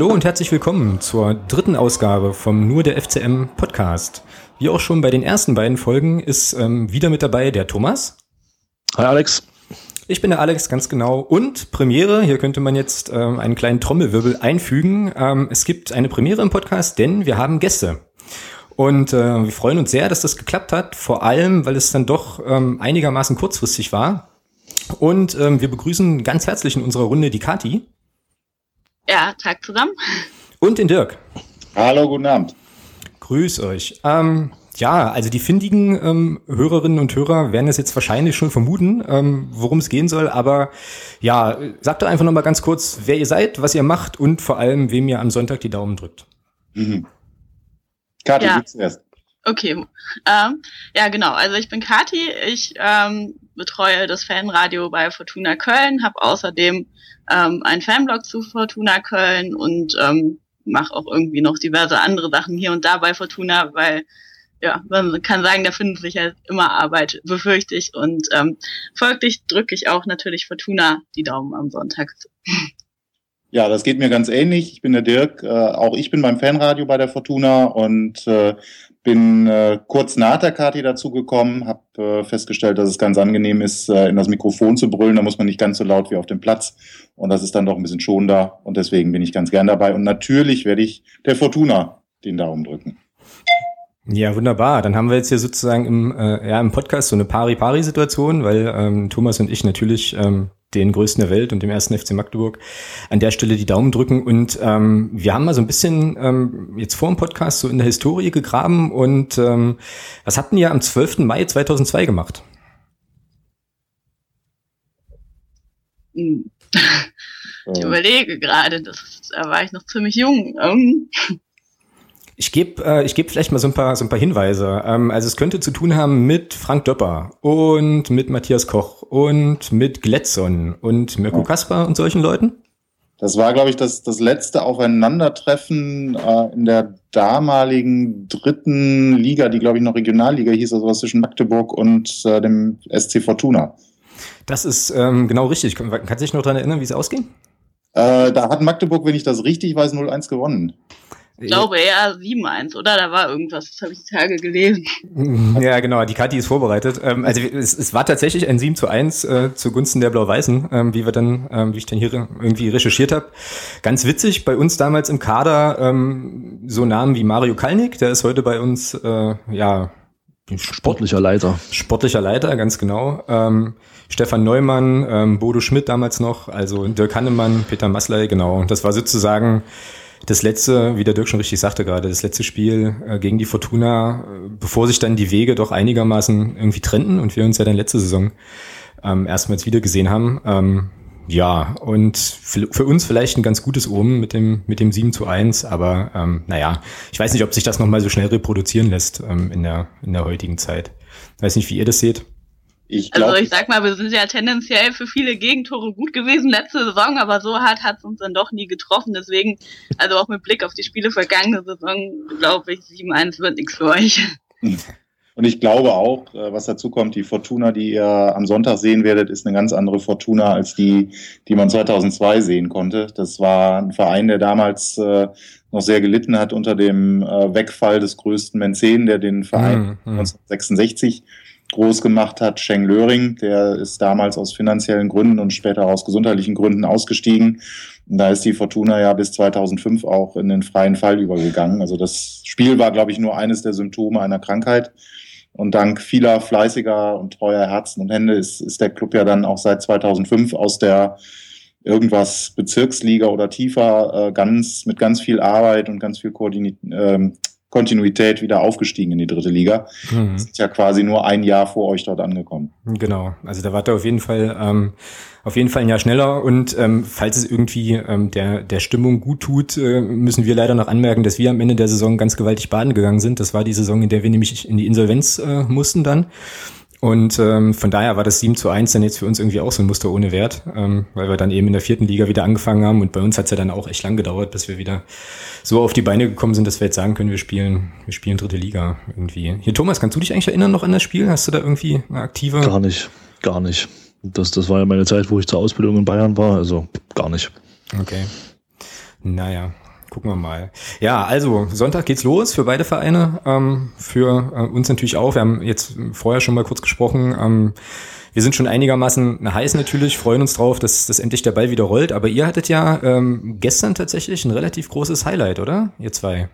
Hallo und herzlich willkommen zur dritten Ausgabe vom Nur der FCM Podcast. Wie auch schon bei den ersten beiden Folgen ist ähm, wieder mit dabei der Thomas. Hi Alex. Ich bin der Alex, ganz genau. Und Premiere, hier könnte man jetzt ähm, einen kleinen Trommelwirbel einfügen. Ähm, es gibt eine Premiere im Podcast, denn wir haben Gäste. Und äh, wir freuen uns sehr, dass das geklappt hat, vor allem, weil es dann doch ähm, einigermaßen kurzfristig war. Und ähm, wir begrüßen ganz herzlich in unserer Runde die Kati. Ja, Tag zusammen. Und den Dirk. Hallo, guten Abend. Grüß euch. Ähm, ja, also die findigen ähm, Hörerinnen und Hörer werden es jetzt wahrscheinlich schon vermuten, ähm, worum es gehen soll. Aber ja, sagt doch einfach nochmal ganz kurz, wer ihr seid, was ihr macht und vor allem, wem ihr am Sonntag die Daumen drückt. Mhm. Kathi, ja. zuerst. Okay, ähm, ja genau. Also ich bin Kati, ich ähm, betreue das Fanradio bei Fortuna Köln, habe außerdem ähm, einen Fanblog zu Fortuna Köln und ähm, mache auch irgendwie noch diverse andere Sachen hier und da bei Fortuna, weil ja, man kann sagen, da findet sich ja immer Arbeit, befürchte ich. Und ähm, folglich drücke ich auch natürlich Fortuna die Daumen am Sonntag. Ja, das geht mir ganz ähnlich. Ich bin der Dirk. Äh, auch ich bin beim Fanradio bei der Fortuna und äh, bin äh, kurz nach der Kati dazugekommen, habe äh, festgestellt, dass es ganz angenehm ist, äh, in das Mikrofon zu brüllen. Da muss man nicht ganz so laut wie auf dem Platz. Und das ist dann doch ein bisschen schonender. Und deswegen bin ich ganz gern dabei. Und natürlich werde ich der Fortuna den Daumen drücken. Ja, wunderbar. Dann haben wir jetzt hier sozusagen im, äh, ja, im Podcast so eine Pari-Pari-Situation, weil ähm, Thomas und ich natürlich ähm, den größten der Welt und dem ersten FC Magdeburg an der Stelle die Daumen drücken. Und ähm, wir haben mal so ein bisschen ähm, jetzt vor dem Podcast so in der Historie gegraben. Und ähm, was habt ihr am 12. Mai 2002 gemacht? Hm. Ich überlege gerade, das, da war ich noch ziemlich jung. Ähm, ich gebe äh, ich geb vielleicht mal so ein paar, so ein paar Hinweise. Ähm, also es könnte zu tun haben mit Frank Döpper und mit Matthias Koch und mit Gletson und Mirko ja. Kaspar und solchen Leuten. Das war, glaube ich, das, das letzte Aufeinandertreffen äh, in der damaligen dritten Liga, die, glaube ich, noch Regionalliga hieß, also was zwischen Magdeburg und äh, dem SC Fortuna. Das ist ähm, genau richtig. Kann, kann sich noch daran erinnern, wie es ausging? Äh, da hat Magdeburg, wenn ich das richtig weiß, 0-1 gewonnen. Ich glaube eher 7-1, oder? Da war irgendwas, das habe ich die Tage gelesen. Ja, genau, die Kati ist vorbereitet. Ähm, also es, es, war tatsächlich ein 7 zu 1 äh, zugunsten der Blau-Weißen, ähm, wie wir dann, ähm, wie ich dann hier irgendwie recherchiert habe. Ganz witzig, bei uns damals im Kader ähm, so Namen wie Mario Kalnick, der ist heute bei uns, äh, ja, sportlicher Leiter. Sportlicher Leiter, ganz genau. Ähm, Stefan Neumann, ähm, Bodo Schmidt damals noch, also Dirk Hannemann, Peter Masley, genau. Das war sozusagen das letzte, wie der Dirk schon richtig sagte gerade, das letzte Spiel äh, gegen die Fortuna, äh, bevor sich dann die Wege doch einigermaßen irgendwie trennten und wir uns ja dann letzte Saison ähm, erstmals wieder gesehen haben. Ähm, ja, und für, uns vielleicht ein ganz gutes Omen mit dem, mit dem 7 zu 1, aber ähm, naja, ich weiß nicht, ob sich das nochmal so schnell reproduzieren lässt ähm, in, der, in der heutigen Zeit. Ich weiß nicht, wie ihr das seht. Ich glaub, also ich sag mal, wir sind ja tendenziell für viele Gegentore gut gewesen letzte Saison, aber so hart hat es uns dann doch nie getroffen. Deswegen, also auch mit Blick auf die Spiele vergangene Saison, glaube ich, 7-1 wird nichts für euch. Und ich glaube auch, äh, was dazu kommt, die Fortuna, die ihr am Sonntag sehen werdet, ist eine ganz andere Fortuna als die, die man 2002 sehen konnte. Das war ein Verein, der damals äh, noch sehr gelitten hat unter dem äh, Wegfall des größten Mäzen, der den Verein mhm. 1966 groß gemacht hat, Sheng Löring, der ist damals aus finanziellen Gründen und später aus gesundheitlichen Gründen ausgestiegen. Und da ist die Fortuna ja bis 2005 auch in den freien Fall übergegangen. Also das Spiel war, glaube ich, nur eines der Symptome einer Krankheit. Und dank vieler fleißiger und treuer Herzen und Hände ist, ist der Club ja dann auch seit 2005 aus der irgendwas Bezirksliga oder tiefer äh, ganz mit ganz viel Arbeit und ganz viel Koordinat, ähm, Kontinuität wieder aufgestiegen in die dritte Liga. Mhm. Ist ja quasi nur ein Jahr vor euch dort angekommen. Genau, also da war er auf jeden Fall ähm, auf jeden Fall ein Jahr schneller und ähm, falls es irgendwie ähm, der der Stimmung gut tut, äh, müssen wir leider noch anmerken, dass wir am Ende der Saison ganz gewaltig baden gegangen sind. Das war die Saison, in der wir nämlich in die Insolvenz äh, mussten dann. Und ähm, von daher war das 7 zu 1 dann jetzt für uns irgendwie auch so ein Muster ohne Wert, ähm, weil wir dann eben in der vierten Liga wieder angefangen haben. Und bei uns hat es ja dann auch echt lang gedauert, bis wir wieder so auf die Beine gekommen sind, dass wir jetzt sagen können, wir spielen, wir spielen dritte Liga irgendwie. Hier, Thomas, kannst du dich eigentlich erinnern noch an das Spiel? Hast du da irgendwie eine aktive? Gar nicht, gar nicht. Das, das war ja meine Zeit, wo ich zur Ausbildung in Bayern war, also gar nicht. Okay. Naja, gucken wir mal. Ja, also Sonntag geht's los für beide Vereine, ähm, für äh, uns natürlich auch. Wir haben jetzt vorher schon mal kurz gesprochen. Ähm, wir sind schon einigermaßen heiß natürlich, freuen uns drauf, dass, dass endlich der Ball wieder rollt. Aber ihr hattet ja ähm, gestern tatsächlich ein relativ großes Highlight, oder? Ihr zwei.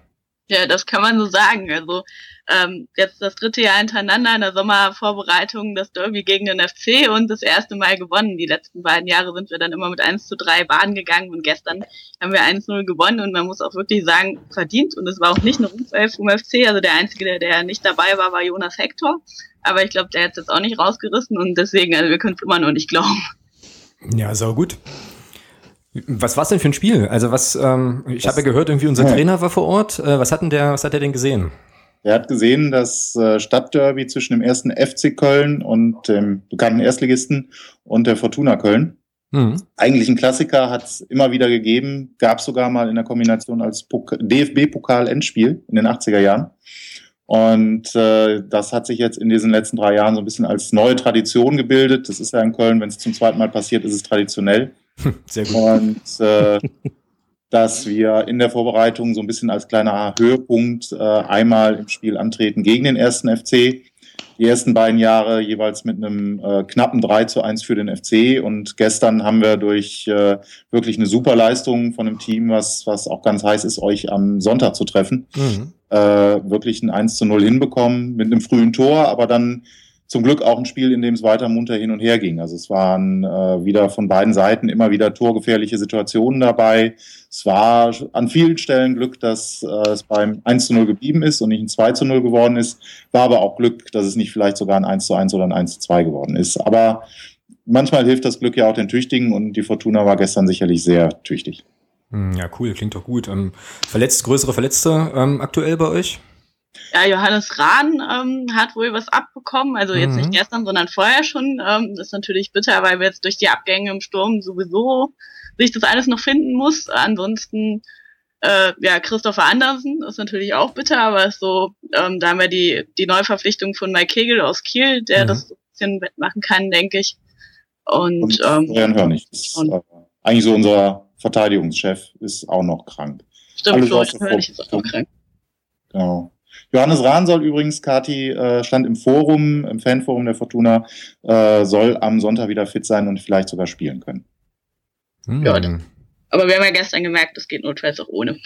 Ja, das kann man so sagen. Also ähm, jetzt das dritte Jahr hintereinander in der Sommervorbereitung das Derby gegen den FC und das erste Mal gewonnen. Die letzten beiden Jahre sind wir dann immer mit 1 zu 3 Bahn gegangen und gestern haben wir 1-0 gewonnen und man muss auch wirklich sagen, verdient und es war auch nicht nur Rufelf vom FC, also der Einzige, der, der nicht dabei war, war Jonas Hector, aber ich glaube, der hat es jetzt auch nicht rausgerissen und deswegen, also wir können es immer noch nicht glauben. Ja, sau gut. Was war es denn für ein Spiel? Also was, ähm, ich habe ja gehört, irgendwie unser Trainer war vor Ort. Äh, was hat denn der, was hat er denn gesehen? Er hat gesehen, das äh, Stadtderby zwischen dem ersten FC Köln und dem bekannten Erstligisten und der Fortuna Köln. Mhm. Eigentlich ein Klassiker, hat es immer wieder gegeben, gab es sogar mal in der Kombination als DFB-Pokal-Endspiel in den 80er Jahren. Und äh, das hat sich jetzt in diesen letzten drei Jahren so ein bisschen als neue Tradition gebildet. Das ist ja in Köln, wenn es zum zweiten Mal passiert, ist es traditionell. Sehr gut. Und äh, dass wir in der Vorbereitung so ein bisschen als kleiner Höhepunkt äh, einmal im Spiel antreten gegen den ersten FC. Die ersten beiden Jahre jeweils mit einem äh, knappen 3 zu 1 für den FC. Und gestern haben wir durch äh, wirklich eine super Leistung von einem Team, was, was auch ganz heiß ist, euch am Sonntag zu treffen, mhm. äh, wirklich ein 1 zu 0 hinbekommen mit einem frühen Tor, aber dann zum Glück auch ein Spiel, in dem es weiter munter hin und her ging. Also es waren äh, wieder von beiden Seiten immer wieder torgefährliche Situationen dabei. Es war an vielen Stellen Glück, dass äh, es beim 1 zu 0 geblieben ist und nicht ein 2 zu 0 geworden ist. War aber auch Glück, dass es nicht vielleicht sogar ein 1 zu 1 oder ein 1 zu 2 geworden ist. Aber manchmal hilft das Glück ja auch den Tüchtigen und die Fortuna war gestern sicherlich sehr tüchtig. Hm, ja, cool, klingt doch gut. Ähm, verletzt, größere Verletzte ähm, aktuell bei euch? Ja, Johannes Rahn ähm, hat wohl was abbekommen, also jetzt mhm. nicht gestern, sondern vorher schon. Ähm, das ist natürlich bitter, weil wir jetzt durch die Abgänge im Sturm sowieso sich das alles noch finden muss. Ansonsten, äh, ja, Christopher Andersen ist natürlich auch bitter, aber ist so, ähm, da haben wir die, die Neuverpflichtung von Mike Kegel aus Kiel, der mhm. das so ein bisschen wettmachen kann, denke ich. Und, und ähm, Jan Hörnig ist äh, eigentlich so unser Verteidigungschef, ist auch noch krank. Stimmt, Florian Hörnig ist auch krank. Genau. Johannes Rahn soll übrigens, Kati, äh, stand im Forum, im Fanforum der Fortuna, äh, soll am Sonntag wieder fit sein und vielleicht sogar spielen können. Hm. Ja, aber wir haben ja gestern gemerkt, das geht notfalls auch ohne.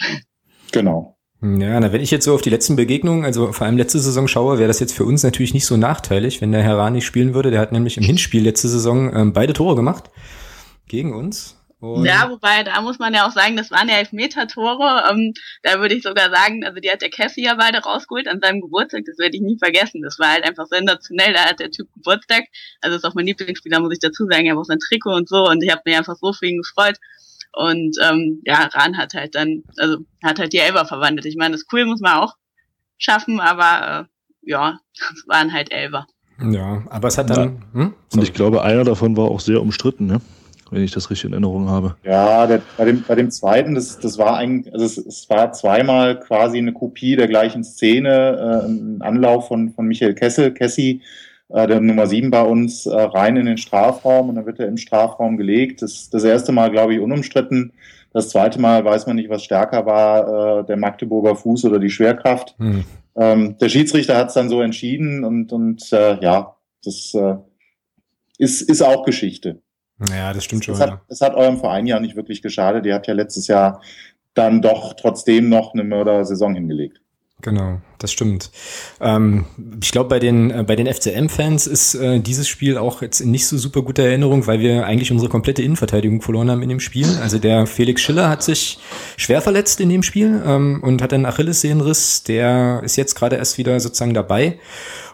Genau. Ja, na, wenn ich jetzt so auf die letzten Begegnungen, also vor allem letzte Saison schaue, wäre das jetzt für uns natürlich nicht so nachteilig, wenn der Herr Rahn nicht spielen würde. Der hat nämlich im Hinspiel letzte Saison ähm, beide Tore gemacht gegen uns. Und ja, wobei, da muss man ja auch sagen, das waren ja Elfmeter-Tore. Ähm, da würde ich sogar sagen, also die hat der Cassie ja beide rausgeholt an seinem Geburtstag. Das werde ich nie vergessen. Das war halt einfach sensationell. Da hat der Typ Geburtstag. Also ist auch mein Lieblingsspieler, muss ich dazu sagen. Er hat auch sein Trikot und so. Und ich habe mich einfach so für ihn gefreut. Und ähm, ja, Ran hat halt dann, also hat halt die Elber verwandelt. Ich meine, das cool muss man auch schaffen, aber äh, ja, es waren halt Elber. Ja, aber es hat dann. Ja. Hm? Und ich glaube, einer davon war auch sehr umstritten, ne? Wenn ich das richtig in Erinnerung habe. Ja, der, bei, dem, bei dem zweiten, das, das war eigentlich, also es, es war zweimal quasi eine Kopie der gleichen Szene, äh, ein Anlauf von, von Michael Kessel, Kessi, äh, der Nummer sieben bei uns, äh, rein in den Strafraum und dann wird er im Strafraum gelegt. Das, das erste Mal, glaube ich, unumstritten. Das zweite Mal weiß man nicht, was stärker war, äh, der Magdeburger Fuß oder die Schwerkraft. Hm. Ähm, der Schiedsrichter hat es dann so entschieden und, und äh, ja, das äh, ist, ist auch Geschichte. Ja, das stimmt schon. Es hat, ja. es hat eurem Verein ja nicht wirklich geschadet. Ihr habt ja letztes Jahr dann doch trotzdem noch eine Mörder-Saison hingelegt. Genau, das stimmt. Ähm, ich glaube, bei den, äh, bei den FCM-Fans ist äh, dieses Spiel auch jetzt nicht so super gute Erinnerung, weil wir eigentlich unsere komplette Innenverteidigung verloren haben in dem Spiel. Also der Felix Schiller hat sich schwer verletzt in dem Spiel ähm, und hat einen Achillessehnenriss. Der ist jetzt gerade erst wieder sozusagen dabei.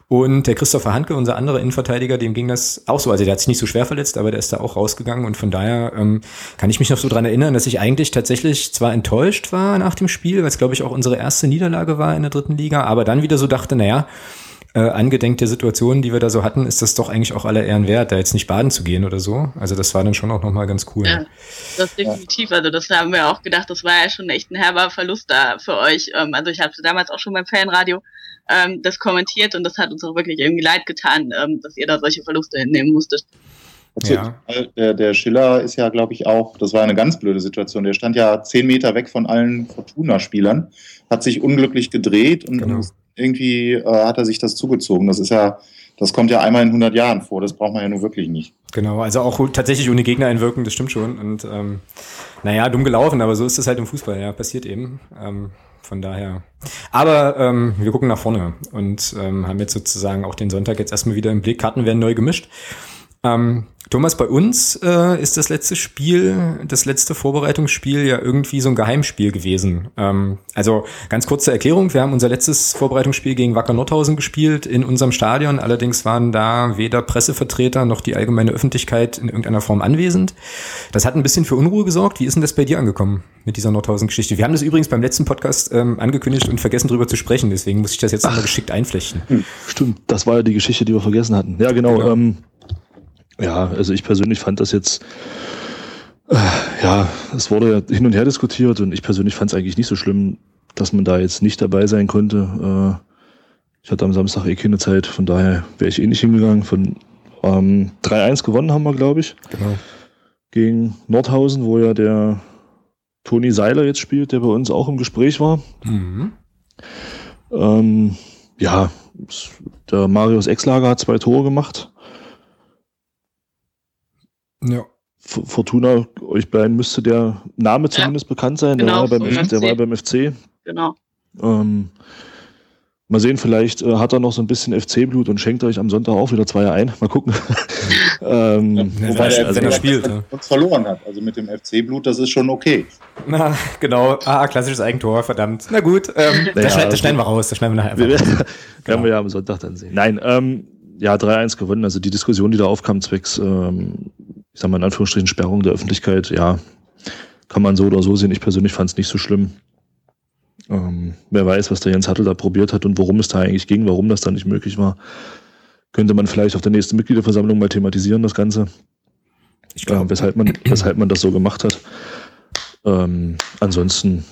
Und der Christopher Handke, unser anderer Innenverteidiger, dem ging das auch so. Also der hat sich nicht so schwer verletzt, aber der ist da auch rausgegangen. Und von daher ähm, kann ich mich noch so dran erinnern, dass ich eigentlich tatsächlich zwar enttäuscht war nach dem Spiel, weil es, glaube ich, auch unsere erste Niederlage war in der dritten Liga, aber dann wieder so dachte, naja, äh, angedenk der Situationen, die wir da so hatten, ist das doch eigentlich auch aller Ehren wert, da jetzt nicht baden zu gehen oder so. Also das war dann schon auch nochmal ganz cool. Ja, das definitiv. Also das haben wir auch gedacht, das war ja schon echt ein herber Verlust da für euch. Ähm, also ich habe damals auch schon beim Fanradio ähm, das kommentiert und das hat uns auch wirklich irgendwie leid getan, ähm, dass ihr da solche Verluste hinnehmen musstet. Ja. Der, der Schiller ist ja, glaube ich, auch, das war eine ganz blöde Situation. Der stand ja zehn Meter weg von allen Fortuna-Spielern, hat sich unglücklich gedreht und genau. irgendwie äh, hat er sich das zugezogen. Das ist ja, das kommt ja einmal in 100 Jahren vor. Das braucht man ja nun wirklich nicht. Genau, also auch tatsächlich ohne Gegner einwirken, das stimmt schon. Und ähm, naja, dumm gelaufen, aber so ist es halt im Fußball, ja, passiert eben. Ähm, von daher. Aber ähm, wir gucken nach vorne und ähm, haben jetzt sozusagen auch den Sonntag jetzt erstmal wieder im Blick. Karten werden neu gemischt. Ähm, Thomas, bei uns äh, ist das letzte Spiel, das letzte Vorbereitungsspiel ja irgendwie so ein Geheimspiel gewesen. Ähm, also ganz kurze Erklärung, wir haben unser letztes Vorbereitungsspiel gegen Wacker Nordhausen gespielt in unserem Stadion. Allerdings waren da weder Pressevertreter noch die allgemeine Öffentlichkeit in irgendeiner Form anwesend. Das hat ein bisschen für Unruhe gesorgt. Wie ist denn das bei dir angekommen mit dieser Nordhausen-Geschichte? Wir haben das übrigens beim letzten Podcast ähm, angekündigt und vergessen darüber zu sprechen. Deswegen muss ich das jetzt nochmal geschickt einflechten. Hm, stimmt, das war ja die Geschichte, die wir vergessen hatten. Ja, genau. genau. Ähm ja, also ich persönlich fand das jetzt, äh, ja, es wurde hin und her diskutiert und ich persönlich fand es eigentlich nicht so schlimm, dass man da jetzt nicht dabei sein konnte. Äh, ich hatte am Samstag eh keine Zeit, von daher wäre ich eh nicht hingegangen. Von ähm, 3-1 gewonnen haben wir, glaube ich. Genau. Gegen Nordhausen, wo ja der Toni Seiler jetzt spielt, der bei uns auch im Gespräch war. Mhm. Ähm, ja, der Marius Exlager hat zwei Tore gemacht. Ja. Fortuna, euch beiden müsste der Name zumindest ja. bekannt sein. Genau, der, war beim, der war beim FC. Genau. Ähm, mal sehen, vielleicht äh, hat er noch so ein bisschen FC-Blut und schenkt euch am Sonntag auch wieder zwei ein. Mal gucken. ähm, ja, wobei der also, spielt, ja. verloren hat. Also mit dem FC-Blut, das ist schon okay. Na, genau. Ah, klassisches Eigentor, verdammt. Na gut, ähm, naja, das, schneiden, das schneiden wir raus. Das schneiden wir nachher einfach raus. Werden wir ja am Sonntag dann sehen. Nein, ähm, ja, 3-1 gewonnen. Also die Diskussion, die da aufkam, zwecks, ähm, ich sag mal in Anführungsstrichen, Sperrung der Öffentlichkeit, ja, kann man so oder so sehen. Ich persönlich fand es nicht so schlimm. Ähm, wer weiß, was der Jens Hattel da probiert hat und worum es da eigentlich ging, warum das da nicht möglich war. Könnte man vielleicht auf der nächsten Mitgliederversammlung mal thematisieren, das Ganze. Ich glaube, äh, weshalb, man, weshalb man das so gemacht hat. Ähm, ansonsten,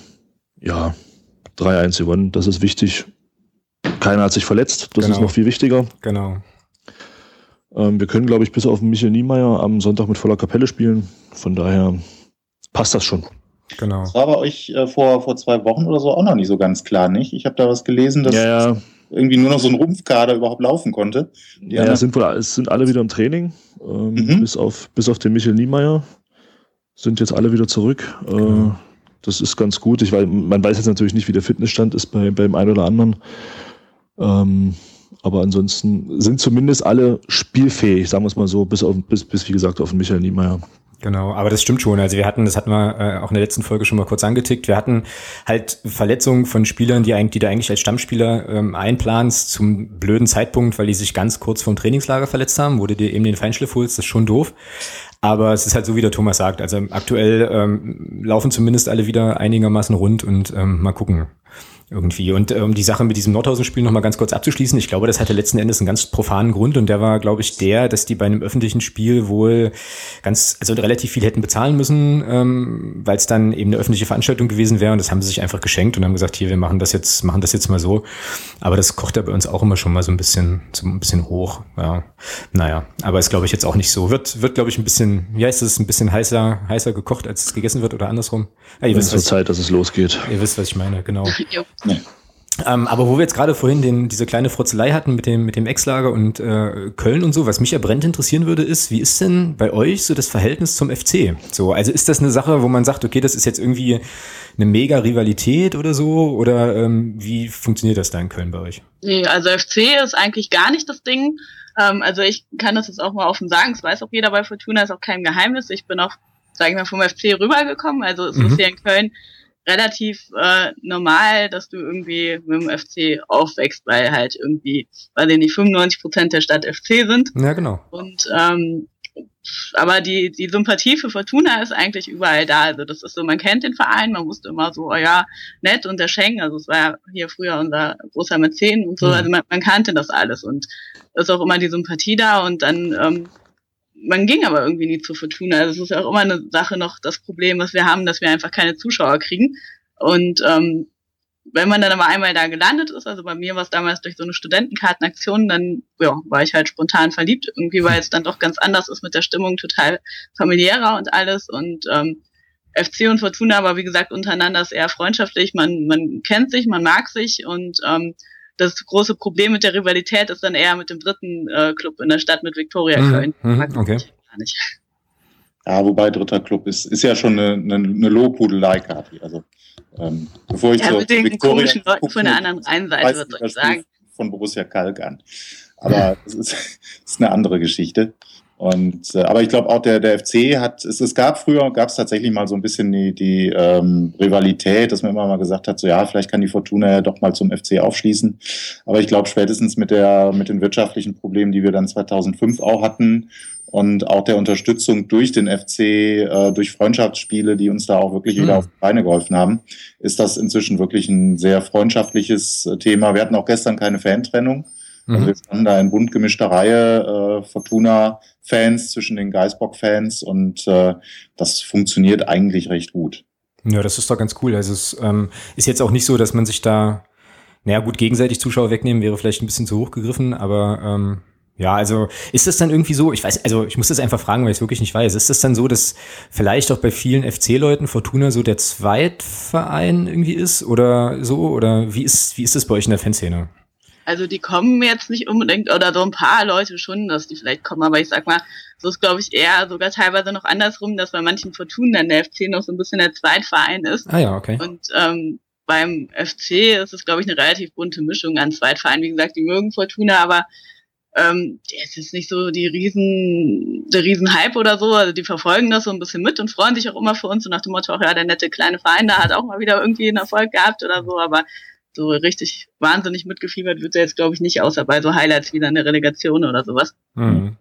ja, 3-1 gewonnen, das ist wichtig. Keiner hat sich verletzt, das genau. ist noch viel wichtiger. Genau. Ähm, wir können, glaube ich, bis auf Michael Niemeyer am Sonntag mit voller Kapelle spielen. Von daher passt das schon. Genau. Das war bei euch äh, vor, vor zwei Wochen oder so auch noch nicht so ganz klar, nicht? Ich habe da was gelesen, dass ja, ja. irgendwie nur noch so ein Rumpfkader überhaupt laufen konnte. Die ja, es sind, wohl, es sind alle wieder im Training, ähm, mhm. bis, auf, bis auf den Michael Niemeyer. Sind jetzt alle wieder zurück. Äh, genau. Äh, das ist ganz gut. Ich weiß, man weiß jetzt natürlich nicht, wie der Fitnessstand ist bei, beim einen oder anderen. Ähm, aber ansonsten sind zumindest alle spielfähig, sagen wir es mal so, bis, auf, bis, bis wie gesagt auf den Michael Niemeyer. Genau, aber das stimmt schon. Also wir hatten, das hatten wir äh, auch in der letzten Folge schon mal kurz angetickt, wir hatten halt Verletzungen von Spielern, die, eigentlich, die du eigentlich als Stammspieler ähm, einplanst zum blöden Zeitpunkt, weil die sich ganz kurz vom Trainingslager verletzt haben, wo du dir eben den Feinschliff holst, das ist schon doof. Aber es ist halt so, wie der Thomas sagt. Also aktuell ähm, laufen zumindest alle wieder einigermaßen rund und ähm, mal gucken, irgendwie. Und um ähm, die Sache mit diesem Nordhausen-Spiel nochmal ganz kurz abzuschließen, ich glaube, das hatte letzten Endes einen ganz profanen Grund und der war, glaube ich, der, dass die bei einem öffentlichen Spiel wohl ganz, also relativ viel hätten bezahlen müssen, ähm, weil es dann eben eine öffentliche Veranstaltung gewesen wäre und das haben sie sich einfach geschenkt und haben gesagt, hier, wir machen das jetzt, machen das jetzt mal so. Aber das kocht ja bei uns auch immer schon mal so ein bisschen, so ein bisschen hoch. Ja. Naja, aber ist, glaube ich, jetzt auch nicht so. Wird, wird, glaube ich, ein bisschen, wie heißt es, ein bisschen heißer, heißer gekocht, als es gegessen wird oder andersrum. Ja, ihr wisst, was, Zeit, dass es losgeht. Ihr wisst, was ich meine, genau. Nee. Ähm, aber wo wir jetzt gerade vorhin den, diese kleine Frotzelei hatten mit dem, mit dem Ex-Lager und äh, Köln und so, was mich ja brennend interessieren würde, ist, wie ist denn bei euch so das Verhältnis zum FC? So, also ist das eine Sache, wo man sagt, okay, das ist jetzt irgendwie eine mega Rivalität oder so? Oder ähm, wie funktioniert das da in Köln bei euch? Nee, also FC ist eigentlich gar nicht das Ding. Ähm, also ich kann das jetzt auch mal offen sagen, das weiß auch jeder bei Fortuna, ist auch kein Geheimnis. Ich bin auch, sage ich mal, vom FC rübergekommen. Also es mhm. ist hier in Köln relativ äh, normal, dass du irgendwie mit dem FC aufwächst, weil halt irgendwie, weil die nicht 95 Prozent der Stadt FC sind. Ja, genau. Und ähm, aber die, die Sympathie für Fortuna ist eigentlich überall da. Also das ist so, man kennt den Verein, man wusste immer so, oh ja, nett und der Schengen, also es war ja hier früher unser großer Mäzen und so, mhm. also man, man kannte das alles und ist auch immer die Sympathie da und dann ähm, man ging aber irgendwie nie zu Fortuna. Also es ist ja auch immer eine Sache noch das Problem, was wir haben, dass wir einfach keine Zuschauer kriegen. Und ähm, wenn man dann aber einmal da gelandet ist, also bei mir war es damals durch so eine Studentenkartenaktion, dann ja, war ich halt spontan verliebt, irgendwie, weil es dann doch ganz anders ist mit der Stimmung, total familiärer und alles. Und ähm, FC und Fortuna aber wie gesagt untereinander ist eher freundschaftlich, man, man kennt sich, man mag sich und ähm, das große Problem mit der Rivalität ist dann eher mit dem dritten äh, Club in der Stadt mit Viktoria mhm, Köln. Mhm, okay. Ja, wobei dritter Club ist, ist ja schon eine, eine, eine Lobhudelei, Kati. Also, ähm, bevor ich ja, so mit den Viktoria komischen Leuten von der anderen Rheinseite, würde ich sagen. Von Borussia Kalk an. Aber das ist, das ist eine andere Geschichte. Und äh, aber ich glaube auch der der FC hat es, es gab früher gab es tatsächlich mal so ein bisschen die, die ähm, Rivalität, dass man immer mal gesagt hat, so ja vielleicht kann die Fortuna ja doch mal zum FC aufschließen. Aber ich glaube spätestens mit der mit den wirtschaftlichen Problemen, die wir dann 2005 auch hatten und auch der Unterstützung durch den FC, äh, durch Freundschaftsspiele, die uns da auch wirklich wieder mhm. auf die Beine geholfen haben, ist das inzwischen wirklich ein sehr freundschaftliches äh, Thema. Wir hatten auch gestern keine Fantrennung. Also mhm. wir standen da in bunt gemischter Reihe, äh, Fortuna-Fans zwischen den Geisbock-Fans und äh, das funktioniert eigentlich recht gut. Ja, das ist doch ganz cool. Also es ähm, ist jetzt auch nicht so, dass man sich da, naja gut, gegenseitig Zuschauer wegnehmen wäre vielleicht ein bisschen zu hoch gegriffen, aber ähm, ja, also ist das dann irgendwie so, ich weiß, also ich muss das einfach fragen, weil ich es wirklich nicht weiß. Ist das dann so, dass vielleicht auch bei vielen FC-Leuten Fortuna so der Zweitverein irgendwie ist oder so? Oder wie ist, wie ist das bei euch in der Fanszene? Also die kommen jetzt nicht unbedingt, oder so ein paar Leute schon, dass die vielleicht kommen, aber ich sag mal, so ist glaube ich eher sogar teilweise noch andersrum, dass bei manchen Fortunen dann der FC noch so ein bisschen der Zweitverein ist. Ah ja, okay. Und ähm, beim FC ist es, glaube ich, eine relativ bunte Mischung an Zweitvereinen. Wie gesagt, die mögen Fortuna, aber ähm, es ist nicht so die riesen, der Riesenhype oder so. Also die verfolgen das so ein bisschen mit und freuen sich auch immer für uns und nach dem Motto, auch ja, der nette kleine Verein da hat auch mal wieder irgendwie einen Erfolg gehabt oder so, aber so richtig wahnsinnig mitgefiebert wird er jetzt, glaube ich, nicht, außer bei so Highlights wie dann eine Relegation oder sowas. Mhm.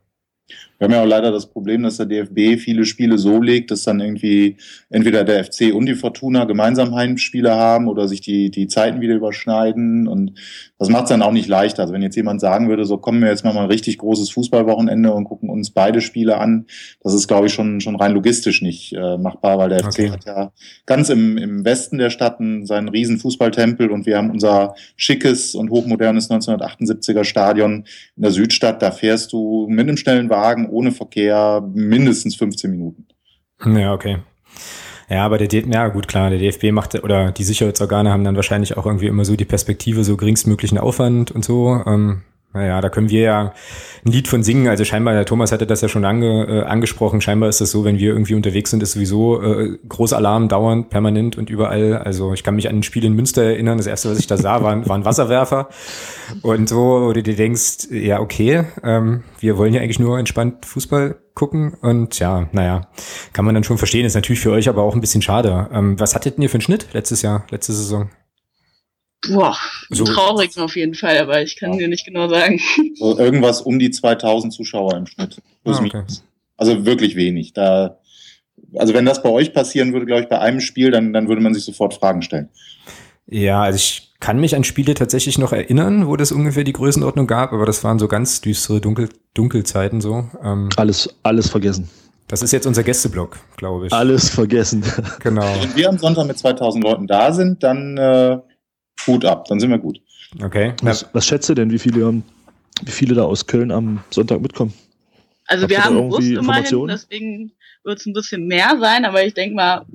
Wir haben ja auch leider das Problem, dass der DFB viele Spiele so legt, dass dann irgendwie entweder der FC und die Fortuna gemeinsam Heimspiele haben oder sich die, die Zeiten wieder überschneiden. Und das macht es dann auch nicht leichter. Also wenn jetzt jemand sagen würde, so kommen wir jetzt mal mal ein richtig großes Fußballwochenende und gucken uns beide Spiele an, das ist, glaube ich, schon, schon rein logistisch nicht äh, machbar, weil der okay. FC hat ja ganz im, im Westen der Stadt einen, seinen riesen Fußballtempel und wir haben unser schickes und hochmodernes 1978er Stadion in der Südstadt. Da fährst du mit einem schnellen Wagen ohne Verkehr mindestens 15 Minuten. Ja, okay. Ja, aber der DFB, ja gut, klar, der DFB macht, oder die Sicherheitsorgane haben dann wahrscheinlich auch irgendwie immer so die Perspektive, so geringstmöglichen Aufwand und so. Ähm, naja, da können wir ja ein Lied von singen. Also scheinbar, der Thomas hatte das ja schon ange, äh, angesprochen. Scheinbar ist das so, wenn wir irgendwie unterwegs sind, ist sowieso äh, Großalarm dauernd, permanent und überall. Also ich kann mich an ein Spiel in Münster erinnern. Das erste, was ich da sah, waren, waren Wasserwerfer. Und so, wo du dir denkst, ja, okay, ähm, wir wollen ja eigentlich nur entspannt Fußball gucken. Und ja, naja, kann man dann schon verstehen. Ist natürlich für euch aber auch ein bisschen schade. Ähm, was hattet ihr für einen Schnitt letztes Jahr, letzte Saison? Boah, so. traurig auf jeden Fall, aber ich kann ja. dir nicht genau sagen. So irgendwas um die 2000 Zuschauer im Schnitt. Ah, okay. Also wirklich wenig. Da, also wenn das bei euch passieren würde, glaube ich, bei einem Spiel, dann, dann würde man sich sofort Fragen stellen. Ja, also ich kann mich an Spiele tatsächlich noch erinnern, wo das ungefähr die Größenordnung gab, aber das waren so ganz düstere Dunkel Dunkelzeiten so. Ähm, alles, alles vergessen. Das ist jetzt unser Gästeblock, glaube ich. Alles vergessen. Genau. Wenn wir am Sonntag mit 2000 Leuten da sind, dann äh, Hut ab, dann sind wir gut. Okay. Was, was schätzt ihr denn, wie viele, wie viele da aus Köln am Sonntag mitkommen? Also Habt wir haben Bus immerhin, deswegen wird es ein bisschen mehr sein, aber ich denke mal,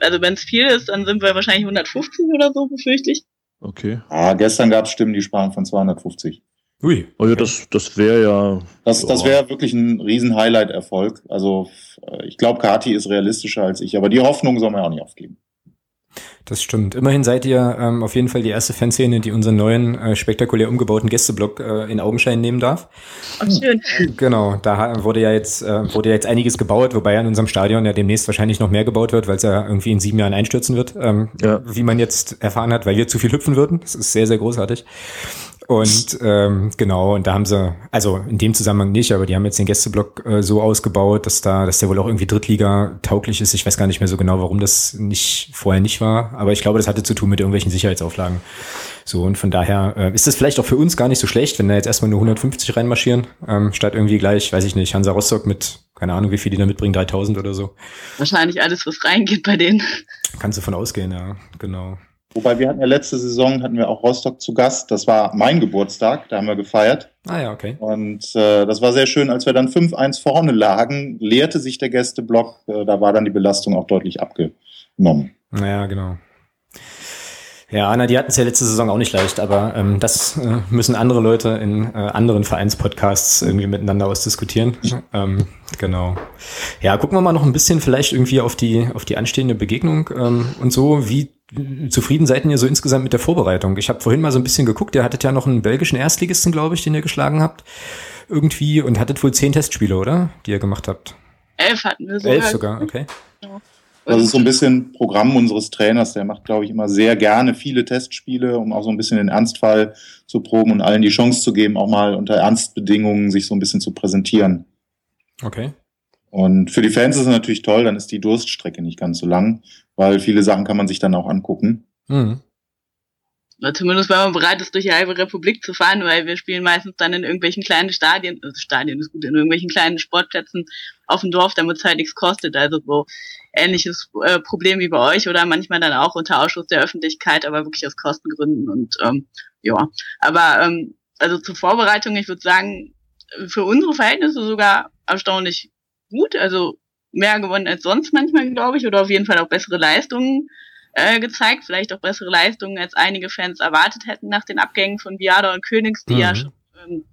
also wenn es viel ist, dann sind wir wahrscheinlich 150 oder so, befürchte ich. Okay. Ah, gestern gab es Stimmen, die sprachen von 250. Ui. Oh ja, das, das wäre ja. Das, das wäre wirklich ein riesen Highlight-Erfolg. Also äh, ich glaube, Kati ist realistischer als ich, aber die Hoffnung soll man auch nicht aufgeben. Das stimmt. Immerhin seid ihr ähm, auf jeden Fall die erste Fanszene, die unseren neuen, äh, spektakulär umgebauten Gästeblock äh, in Augenschein nehmen darf. Ach, schön. Genau, da wurde ja jetzt, äh, wurde ja jetzt einiges gebaut, wobei an unserem Stadion ja demnächst wahrscheinlich noch mehr gebaut wird, weil es ja irgendwie in sieben Jahren einstürzen wird, ähm, ja. wie man jetzt erfahren hat, weil wir zu viel hüpfen würden. Das ist sehr, sehr großartig. Und ähm, genau, und da haben sie, also in dem Zusammenhang nicht, aber die haben jetzt den Gästeblock äh, so ausgebaut, dass da, dass der wohl auch irgendwie Drittliga tauglich ist. Ich weiß gar nicht mehr so genau, warum das nicht vorher nicht war, aber ich glaube, das hatte zu tun mit irgendwelchen Sicherheitsauflagen. So, und von daher äh, ist das vielleicht auch für uns gar nicht so schlecht, wenn da jetzt erstmal nur 150 reinmarschieren, ähm, statt irgendwie gleich, weiß ich nicht, Hansa Rostock mit, keine Ahnung, wie viel die da mitbringen, 3000 oder so. Wahrscheinlich alles, was reingeht bei denen. Kannst du von ausgehen, ja, genau. Wobei wir hatten ja letzte Saison hatten wir auch Rostock zu Gast. Das war mein Geburtstag, da haben wir gefeiert. Ah ja, okay. Und äh, das war sehr schön, als wir dann 5-1 vorne lagen, leerte sich der Gästeblock. Äh, da war dann die Belastung auch deutlich abgenommen. Naja, genau. Ja, Anna, die hatten es ja letzte Saison auch nicht leicht, aber ähm, das äh, müssen andere Leute in äh, anderen Vereinspodcasts irgendwie miteinander ausdiskutieren. Ähm, genau. Ja, gucken wir mal noch ein bisschen vielleicht irgendwie auf die, auf die anstehende Begegnung ähm, und so. Wie zufrieden seid ihr so insgesamt mit der Vorbereitung? Ich habe vorhin mal so ein bisschen geguckt, ihr hattet ja noch einen belgischen Erstligisten, glaube ich, den ihr geschlagen habt. Irgendwie und hattet wohl zehn Testspiele, oder? Die ihr gemacht habt. Elf hatten wir sogar. Elf sogar, okay. Ja. Das ist so ein bisschen Programm unseres Trainers. Der macht, glaube ich, immer sehr gerne viele Testspiele, um auch so ein bisschen den Ernstfall zu proben und allen die Chance zu geben, auch mal unter Ernstbedingungen sich so ein bisschen zu präsentieren. Okay. Und für die Fans ist es natürlich toll, dann ist die Durststrecke nicht ganz so lang, weil viele Sachen kann man sich dann auch angucken. Mhm. Oder zumindest, wenn man bereit ist, durch die halbe Republik zu fahren, weil wir spielen meistens dann in irgendwelchen kleinen Stadien, also Stadien ist gut, in irgendwelchen kleinen Sportplätzen auf dem Dorf, damit es halt nichts kostet. Also so ähnliches äh, Problem wie bei euch oder manchmal dann auch unter Ausschuss der Öffentlichkeit, aber wirklich aus Kostengründen und ähm, ja. Aber ähm, also zur Vorbereitung, ich würde sagen, für unsere Verhältnisse sogar erstaunlich gut. Also mehr gewonnen als sonst manchmal, glaube ich, oder auf jeden Fall auch bessere Leistungen äh, gezeigt, vielleicht auch bessere Leistungen, als einige Fans erwartet hätten nach den Abgängen von Biada und Königs, die Mhm. ja schon ähm,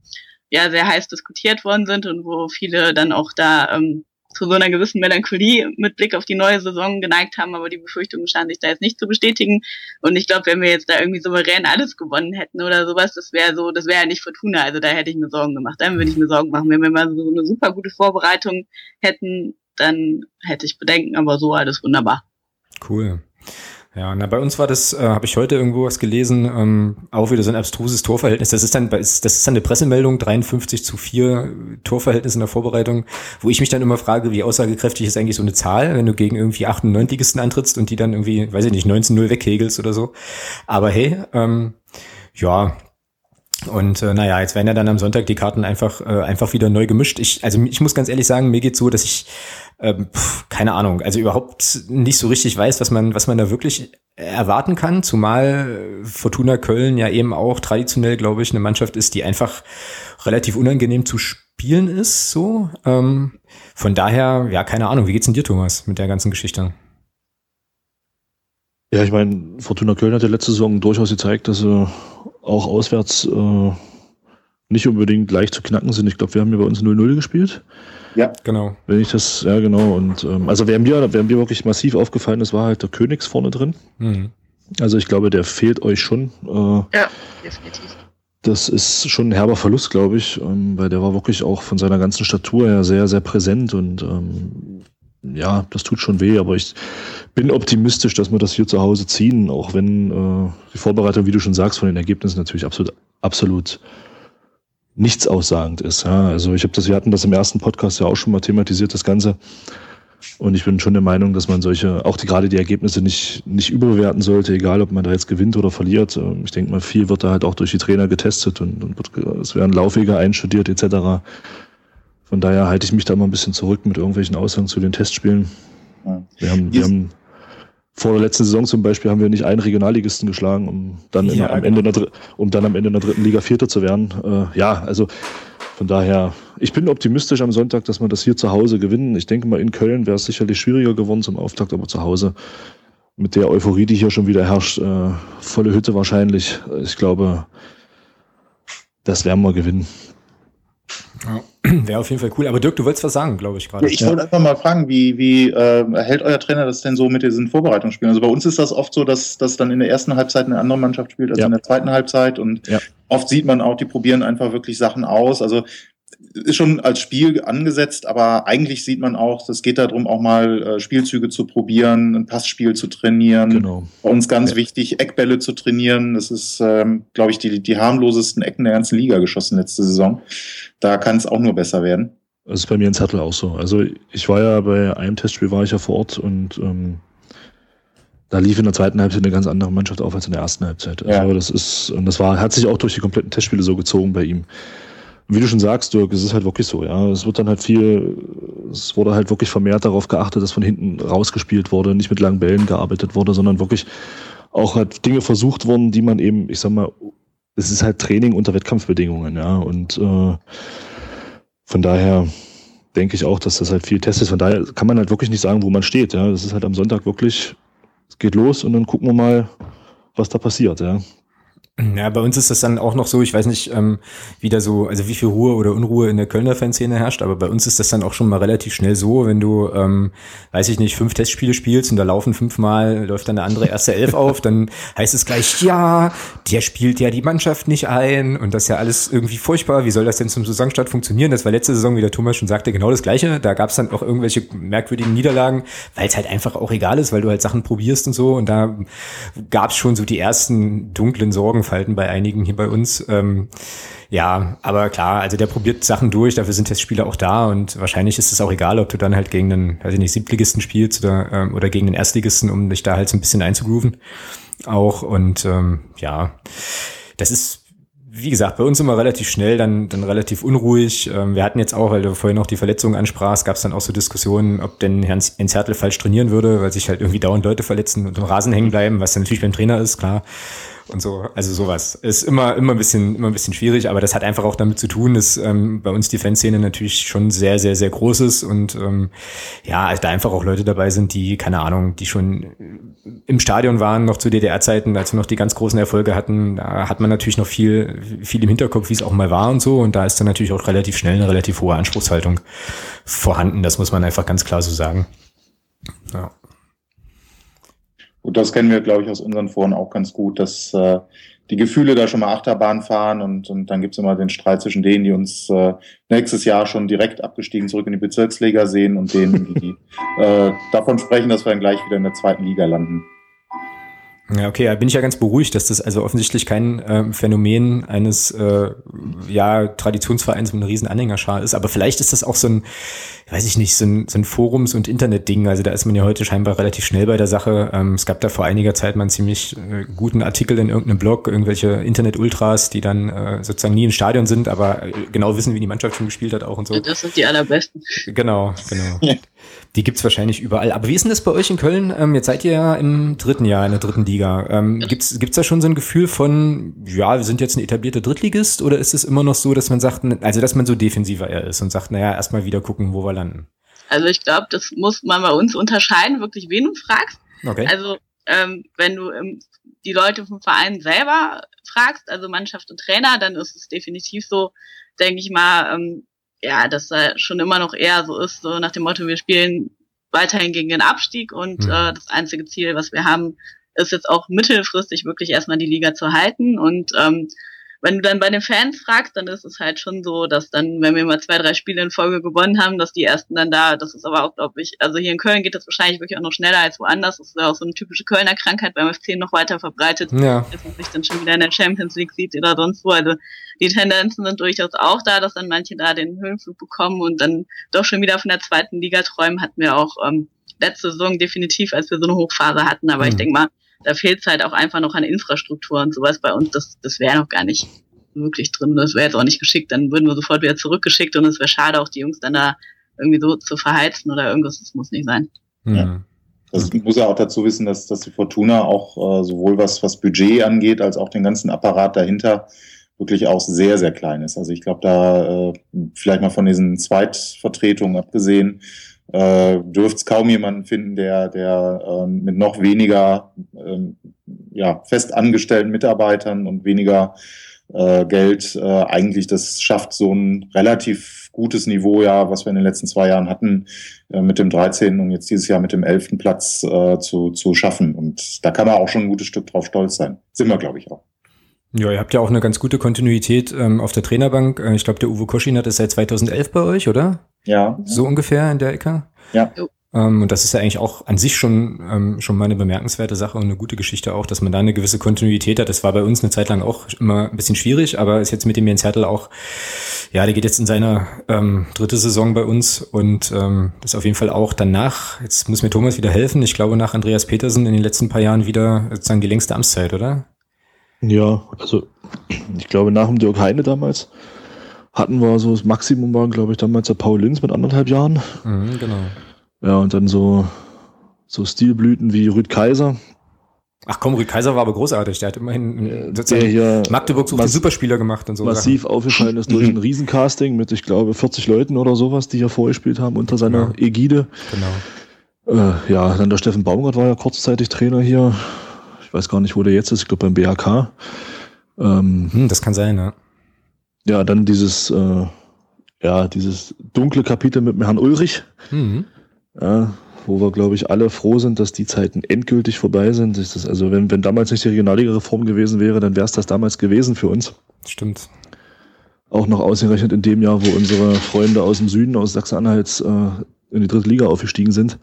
ja sehr heiß diskutiert worden sind und wo viele dann auch da ähm, zu so einer gewissen Melancholie mit Blick auf die neue Saison geneigt haben, aber die Befürchtungen scheinen sich da jetzt nicht zu bestätigen. Und ich glaube, wenn wir jetzt da irgendwie souverän alles gewonnen hätten oder sowas, das wäre so, das wäre ja nicht Fortuna, also da hätte ich mir Sorgen gemacht. Dann würde ich mir Sorgen machen. Wenn wir mal so eine super gute Vorbereitung hätten, dann hätte ich Bedenken, aber so alles wunderbar. Cool. Ja, na bei uns war das, äh, habe ich heute irgendwo was gelesen, ähm, auch wieder so ein abstruses Torverhältnis. Das ist dann, das ist dann eine Pressemeldung, 53 zu 4 Torverhältnis in der Vorbereitung, wo ich mich dann immer frage, wie aussagekräftig ist eigentlich so eine Zahl, wenn du gegen irgendwie 8 und 9 Ligisten antrittst und die dann irgendwie, weiß ich nicht, 19-0 wegkegelst oder so. Aber hey, ähm, ja, und äh, naja, jetzt werden ja dann am Sonntag die Karten einfach äh, einfach wieder neu gemischt. Ich, also ich muss ganz ehrlich sagen, mir geht's so, dass ich ähm, pf, keine Ahnung, also überhaupt nicht so richtig weiß, was man was man da wirklich erwarten kann. Zumal Fortuna Köln ja eben auch traditionell, glaube ich, eine Mannschaft ist, die einfach relativ unangenehm zu spielen ist. So, ähm, von daher, ja, keine Ahnung. Wie geht's denn dir, Thomas, mit der ganzen Geschichte? Ja, ich meine, Fortuna Köln hat ja letzte Saison durchaus gezeigt, dass sie auch auswärts äh, nicht unbedingt leicht zu knacken sind. Ich glaube, wir haben hier bei uns 0-0 gespielt. Ja, Genau. Wenn ich das, ja genau. Und ähm, also wer mir, wer mir wirklich massiv aufgefallen ist, war halt der Königs vorne drin. Mhm. Also ich glaube, der fehlt euch schon. Äh, Ja, definitiv. das ist schon ein herber Verlust, glaube ich, ähm, weil der war wirklich auch von seiner ganzen Statur her sehr, sehr präsent und ähm, ja, das tut schon weh, aber ich bin optimistisch, dass wir das hier zu Hause ziehen, auch wenn äh, die Vorbereitung, wie du schon sagst, von den Ergebnissen natürlich absolut, absolut nichts aussagend ist. Ja. Also ich habe das, wir hatten das im ersten Podcast ja auch schon mal thematisiert, das Ganze. Und ich bin schon der Meinung, dass man solche, auch die, gerade die Ergebnisse nicht, nicht überbewerten sollte, egal ob man da jetzt gewinnt oder verliert. Ähm, Ich denke mal, viel wird da halt auch durch die Trainer getestet und, und wird, es werden Laufwege einstudiert etc. Von daher halte ich mich da mal ein bisschen zurück mit irgendwelchen Aussagen zu den Testspielen. Ja. Wir haben, wir haben vor der letzten Saison zum Beispiel haben wir nicht einen Regionalligisten geschlagen, um dann in, Ja, am Ende in der, um dann am Ende in der dritten Liga Vierter zu werden. Äh, ja, also von daher, ich bin optimistisch am Sonntag, dass wir das hier zu Hause gewinnen. Ich denke mal, in Köln wäre es sicherlich schwieriger geworden zum Auftakt, aber zu Hause mit der Euphorie, die hier schon wieder herrscht, äh, volle Hütte wahrscheinlich. Ich glaube, das werden wir gewinnen. Ja. Wäre auf jeden Fall cool. Aber Dirk, du wolltest was sagen, glaube ich gerade. Ja, ich wollte einfach mal fragen, wie, wie äh, hält euer Trainer das denn so mit diesen Vorbereitungsspielen? Also bei uns ist das oft so, dass das dann in der ersten Halbzeit eine andere Mannschaft spielt als Ja. in der zweiten Halbzeit und oft sieht man auch, die probieren einfach wirklich Sachen aus. Also ist schon als Spiel angesetzt, aber eigentlich sieht man auch, es geht darum, auch mal äh, Spielzüge zu probieren, ein Passspiel zu trainieren. Genau. Bei uns ganz Ja. wichtig, Eckbälle zu trainieren. Das ist, ähm, glaube ich, die, die harmlosesten Ecken der ganzen Liga geschossen letzte Saison. Da kann es auch nur besser werden. Das ist bei mir in Zettel auch so. Also ich war ja bei einem Testspiel war ich ja vor Ort und ähm, da lief in der zweiten Halbzeit eine ganz andere Mannschaft auf als in der ersten Halbzeit. Also Ja. das ist, und das war, hat sich auch durch die kompletten Testspiele so gezogen bei ihm. Wie du schon sagst, Dirk, es ist halt wirklich so, ja. Es wird dann halt viel, es wurde halt wirklich vermehrt darauf geachtet, dass von hinten rausgespielt wurde, nicht mit langen Bällen gearbeitet wurde, sondern wirklich auch halt Dinge versucht worden, die man eben, ich sag mal, es ist halt Training unter Wettkampfbedingungen, ja. Und äh, von daher denke ich auch, dass das halt viel Test ist. Von daher kann man halt wirklich nicht sagen, wo man steht. Ja. Das ist halt am Sonntag wirklich, es geht los und dann gucken wir mal, was da passiert, ja. Ja, bei uns ist das dann auch noch so, ich weiß nicht, ähm, wie da so, also wie viel Ruhe oder Unruhe in der Kölner Fanszene herrscht, aber bei uns ist das dann auch schon mal relativ schnell so, wenn du, ähm, weiß ich nicht, fünf Testspiele spielst und da laufen fünfmal, läuft dann eine andere erste Elf auf, dann heißt es gleich, ja, der spielt ja die Mannschaft nicht ein und das ist ja alles irgendwie furchtbar, wie soll das denn zum Saisonstart funktionieren? Das war letzte Saison, wie der Thomas schon sagte, genau das Gleiche, da gab es dann auch irgendwelche merkwürdigen Niederlagen, weil es halt einfach auch egal ist, weil du halt Sachen probierst und so. Und da gab es schon so die ersten dunklen Sorgen Falten bei einigen hier bei uns. Ähm, ja, aber klar, also der probiert Sachen durch, dafür sind Testspieler auch da und wahrscheinlich ist es auch egal, ob du dann halt gegen den, weiß ich nicht, Siebtligisten spielst oder, ähm, oder gegen den Erstligisten, um dich da halt so ein bisschen einzugrooven. Auch und ähm, ja, das ist wie gesagt, bei uns immer relativ schnell, dann, dann relativ unruhig. Ähm, wir hatten jetzt auch, weil du vorhin noch die Verletzungen ansprachst, gab es dann auch so Diskussionen, ob denn Herrn Enzertel falsch trainieren würde, weil sich halt irgendwie dauernd Leute verletzen und im Rasen hängen bleiben, was dann natürlich beim Trainer ist, klar und so. Also sowas. Ist immer, immer ein bisschen, immer ein bisschen schwierig, aber das hat einfach auch damit zu tun, dass ähm, bei uns die Fanszene natürlich schon sehr, sehr, sehr groß ist und ähm, ja, da einfach auch Leute dabei sind, die, keine Ahnung, die schon im Stadion waren, noch zu DDR-Zeiten, als wir noch die ganz großen Erfolge hatten, da hat man natürlich noch viel, viel im Hinterkopf, wie es auch mal war und so. Und da ist dann natürlich auch relativ schnell eine relativ hohe Anspruchshaltung vorhanden. Das muss man einfach ganz klar so sagen. Ja. Das kennen wir, glaube ich, aus unseren Foren auch ganz gut, dass äh, die Gefühle da schon mal Achterbahn fahren und, und dann gibt's immer den Streit zwischen denen, die uns äh, nächstes Jahr schon direkt abgestiegen zurück in die Bezirksliga sehen und denen, die äh, davon sprechen, dass wir dann gleich wieder in der zweiten Liga landen. Ja, okay, da bin ich ja ganz beruhigt, dass das also offensichtlich kein äh, Phänomen eines äh, ja, Traditionsvereins mit einer riesen Anhängerschar ist. Aber vielleicht ist das auch so ein, weiß ich nicht, so ein, so ein Forums- und Internetding. Also da ist man ja heute scheinbar relativ schnell bei der Sache. Ähm, es gab da vor einiger Zeit mal einen ziemlich äh, guten Artikel in irgendeinem Blog, irgendwelche Internet-Ultras, die dann äh, sozusagen nie im Stadion sind, aber äh, genau wissen, wie die Mannschaft schon gespielt hat auch und so. Das sind die allerbesten. Genau, genau. Die gibt's wahrscheinlich überall. Aber wie ist denn das bei euch in Köln? Ähm, jetzt seid ihr ja im dritten Jahr in der dritten Liga. Ähm, ja. Gibt's gibt's da schon so ein Gefühl von, ja, wir sind jetzt ein etablierter Drittligist oder ist es immer noch so, dass man sagt, also dass man so defensiver eher ist und sagt, naja, erstmal wieder gucken, wo wir landen? Also ich glaube, das muss man bei uns unterscheiden, wirklich, wen du fragst. Okay. Also ähm, wenn du ähm, die Leute vom Verein selber fragst, also Mannschaft und Trainer, dann ist es definitiv so, denke ich mal, ähm, ja, dass da schon immer noch eher so ist, so nach dem Motto, wir spielen weiterhin gegen den Abstieg und mhm. äh, das einzige Ziel, was wir haben, ist jetzt auch mittelfristig wirklich erstmal die Liga zu halten und ähm, wenn du dann bei den Fans fragst, dann ist es halt schon so, dass dann, wenn wir mal zwei, drei Spiele in Folge gewonnen haben, dass die ersten dann da, das ist aber auch, glaube ich, also hier in Köln geht das wahrscheinlich wirklich auch noch schneller als woanders. Das ist ja auch so eine typische Kölner Krankheit beim FC noch weiter verbreitet, ja. dass man sich dann schon wieder in der Champions League sieht oder sonst wo. Also die Tendenzen sind durchaus auch da, dass dann manche da den Höhenflug bekommen und dann doch schon wieder von der zweiten Liga träumen, hatten wir auch ähm, letzte Saison definitiv, als wir so eine Hochphase hatten. Aber mhm. ich denke mal, da fehlt es halt auch einfach noch an Infrastruktur und sowas bei uns. Das, das wäre noch gar nicht wirklich drin. Das wäre jetzt auch nicht geschickt. Dann würden wir sofort wieder zurückgeschickt und es wäre schade, auch die Jungs dann da irgendwie so zu verheizen oder irgendwas. Das muss nicht sein. Mhm. Ja. Das muss ja auch dazu wissen, dass, dass die Fortuna auch äh, sowohl was, was Budget angeht, als auch den ganzen Apparat dahinter wirklich auch sehr, sehr klein ist. Also ich glaube, da äh, vielleicht mal von diesen Zweitvertretungen abgesehen, äh, dürfte es kaum jemanden finden, der, der äh, mit noch weniger äh, ja, fest angestellten Mitarbeitern und weniger äh, Geld äh, eigentlich das schafft, so ein relativ gutes Niveau, ja, was wir in den letzten zwei Jahren hatten, äh, mit dem 13. und jetzt dieses Jahr mit dem 11. Platz äh, zu, zu schaffen. Und da kann man auch schon ein gutes Stück drauf stolz sein. Sind wir, glaube ich, auch. Ja, ihr habt ja auch eine ganz gute Kontinuität ähm, auf der Trainerbank. Äh, ich glaube, der Uwe Koschin hat es seit 2011 bei euch, oder? Ja. So ungefähr in der Ecke? Ja. Ähm, und das ist ja eigentlich auch an sich schon, ähm, schon mal eine bemerkenswerte Sache und eine gute Geschichte auch, dass man da eine gewisse Kontinuität hat. Das war bei uns eine Zeit lang auch immer ein bisschen schwierig, aber ist jetzt mit dem Jens Hertel auch, ja, der geht jetzt in seine ähm, dritte Saison bei uns und ähm, ist auf jeden Fall auch danach, jetzt muss mir Thomas wieder helfen, ich glaube nach Andreas Petersen in den letzten paar Jahren wieder sozusagen die längste Amtszeit, oder? Ja, also ich glaube nach dem Dirk Heine damals hatten wir so das Maximum war, glaube ich, damals der Paul Linz mit anderthalb Jahren. Mhm, genau. Ja, und dann so, so Stilblüten wie Rüd Kaiser. Ach komm, Rüd Kaiser war aber großartig. Der hat immerhin sozusagen hier Magdeburg so viele Superspieler gemacht und so. Massiv Sachen. aufgefallen ist durch ein Riesencasting mit, ich glaube, 40 Leuten oder sowas, die hier vorgespielt haben unter seiner ja. Ägide. Genau. Äh, ja, dann der Steffen Baumgart war ja kurzzeitig Trainer hier. Ich weiß gar nicht, wo der jetzt ist. Ich glaube beim BHK. Ähm, hm, das kann sein, ja. Ja, dann dieses, äh, ja, dieses dunkle Kapitel mit dem Herrn Ulrich. Mhm. Ja, wo wir, glaube ich, alle froh sind, dass die Zeiten endgültig vorbei sind. Das, also wenn, wenn damals nicht die Regionalliga-Reform gewesen wäre, dann wäre es das damals gewesen für uns. Stimmt. Auch noch ausgerechnet in dem Jahr, wo unsere Freunde aus dem Süden, aus Sachsen-Anhalt, äh, in die dritte Liga aufgestiegen sind.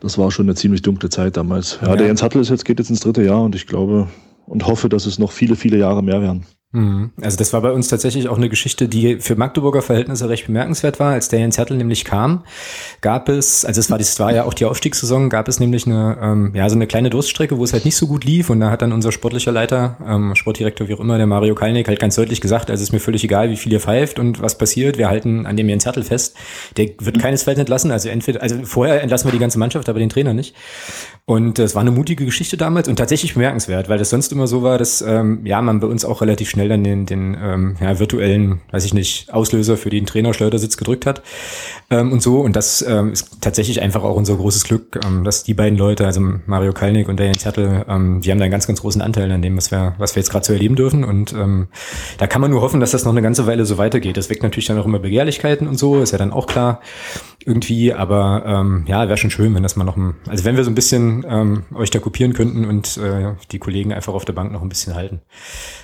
Das war schon eine ziemlich dunkle Zeit damals. Ja, ja. der Jens Hattel ist jetzt, geht jetzt ins dritte Jahr und ich glaube und hoffe, dass es noch viele, viele Jahre mehr werden. Mhm. Also das war bei uns tatsächlich auch eine Geschichte, die für Magdeburger Verhältnisse recht bemerkenswert war. Als der Jens Hertel nämlich kam, gab es, also es war, das war ja auch die Aufstiegssaison, gab es nämlich eine, ähm, ja, so eine kleine Durststrecke, wo es halt nicht so gut lief. Und da hat dann unser sportlicher Leiter, ähm, Sportdirektor wie auch immer, der Mario Kalnick, halt ganz deutlich gesagt, also es ist mir völlig egal, wie viel ihr pfeift und was passiert. Wir halten an dem Jens Hertel fest. Der wird mhm. keinesfalls entlassen. Also entweder, also vorher entlassen wir die ganze Mannschaft, aber den Trainer nicht. Und es war eine mutige Geschichte damals und tatsächlich bemerkenswert, weil das sonst immer so war, dass ähm, ja man bei uns auch relativ schnell dann den, den ähm, ja, virtuellen, weiß ich nicht, Auslöser für den Trainerschleudersitz gedrückt hat ähm, und so. Und das ähm, ist tatsächlich einfach auch unser großes Glück, ähm, dass die beiden Leute, also Mario Kalnick und der Jens Hertel, ähm, die haben da einen ganz, ganz großen Anteil an dem, was wir, was wir jetzt gerade so erleben dürfen. Und ähm, da kann man nur hoffen, dass das noch eine ganze Weile so weitergeht. Das weckt natürlich dann auch immer Begehrlichkeiten und so, ist ja dann auch klar irgendwie. Aber ähm, ja, wäre schon schön, wenn das mal noch, ein, also wenn wir so ein bisschen ähm, euch da kopieren könnten und äh, die Kollegen einfach auf der Bank noch ein bisschen halten.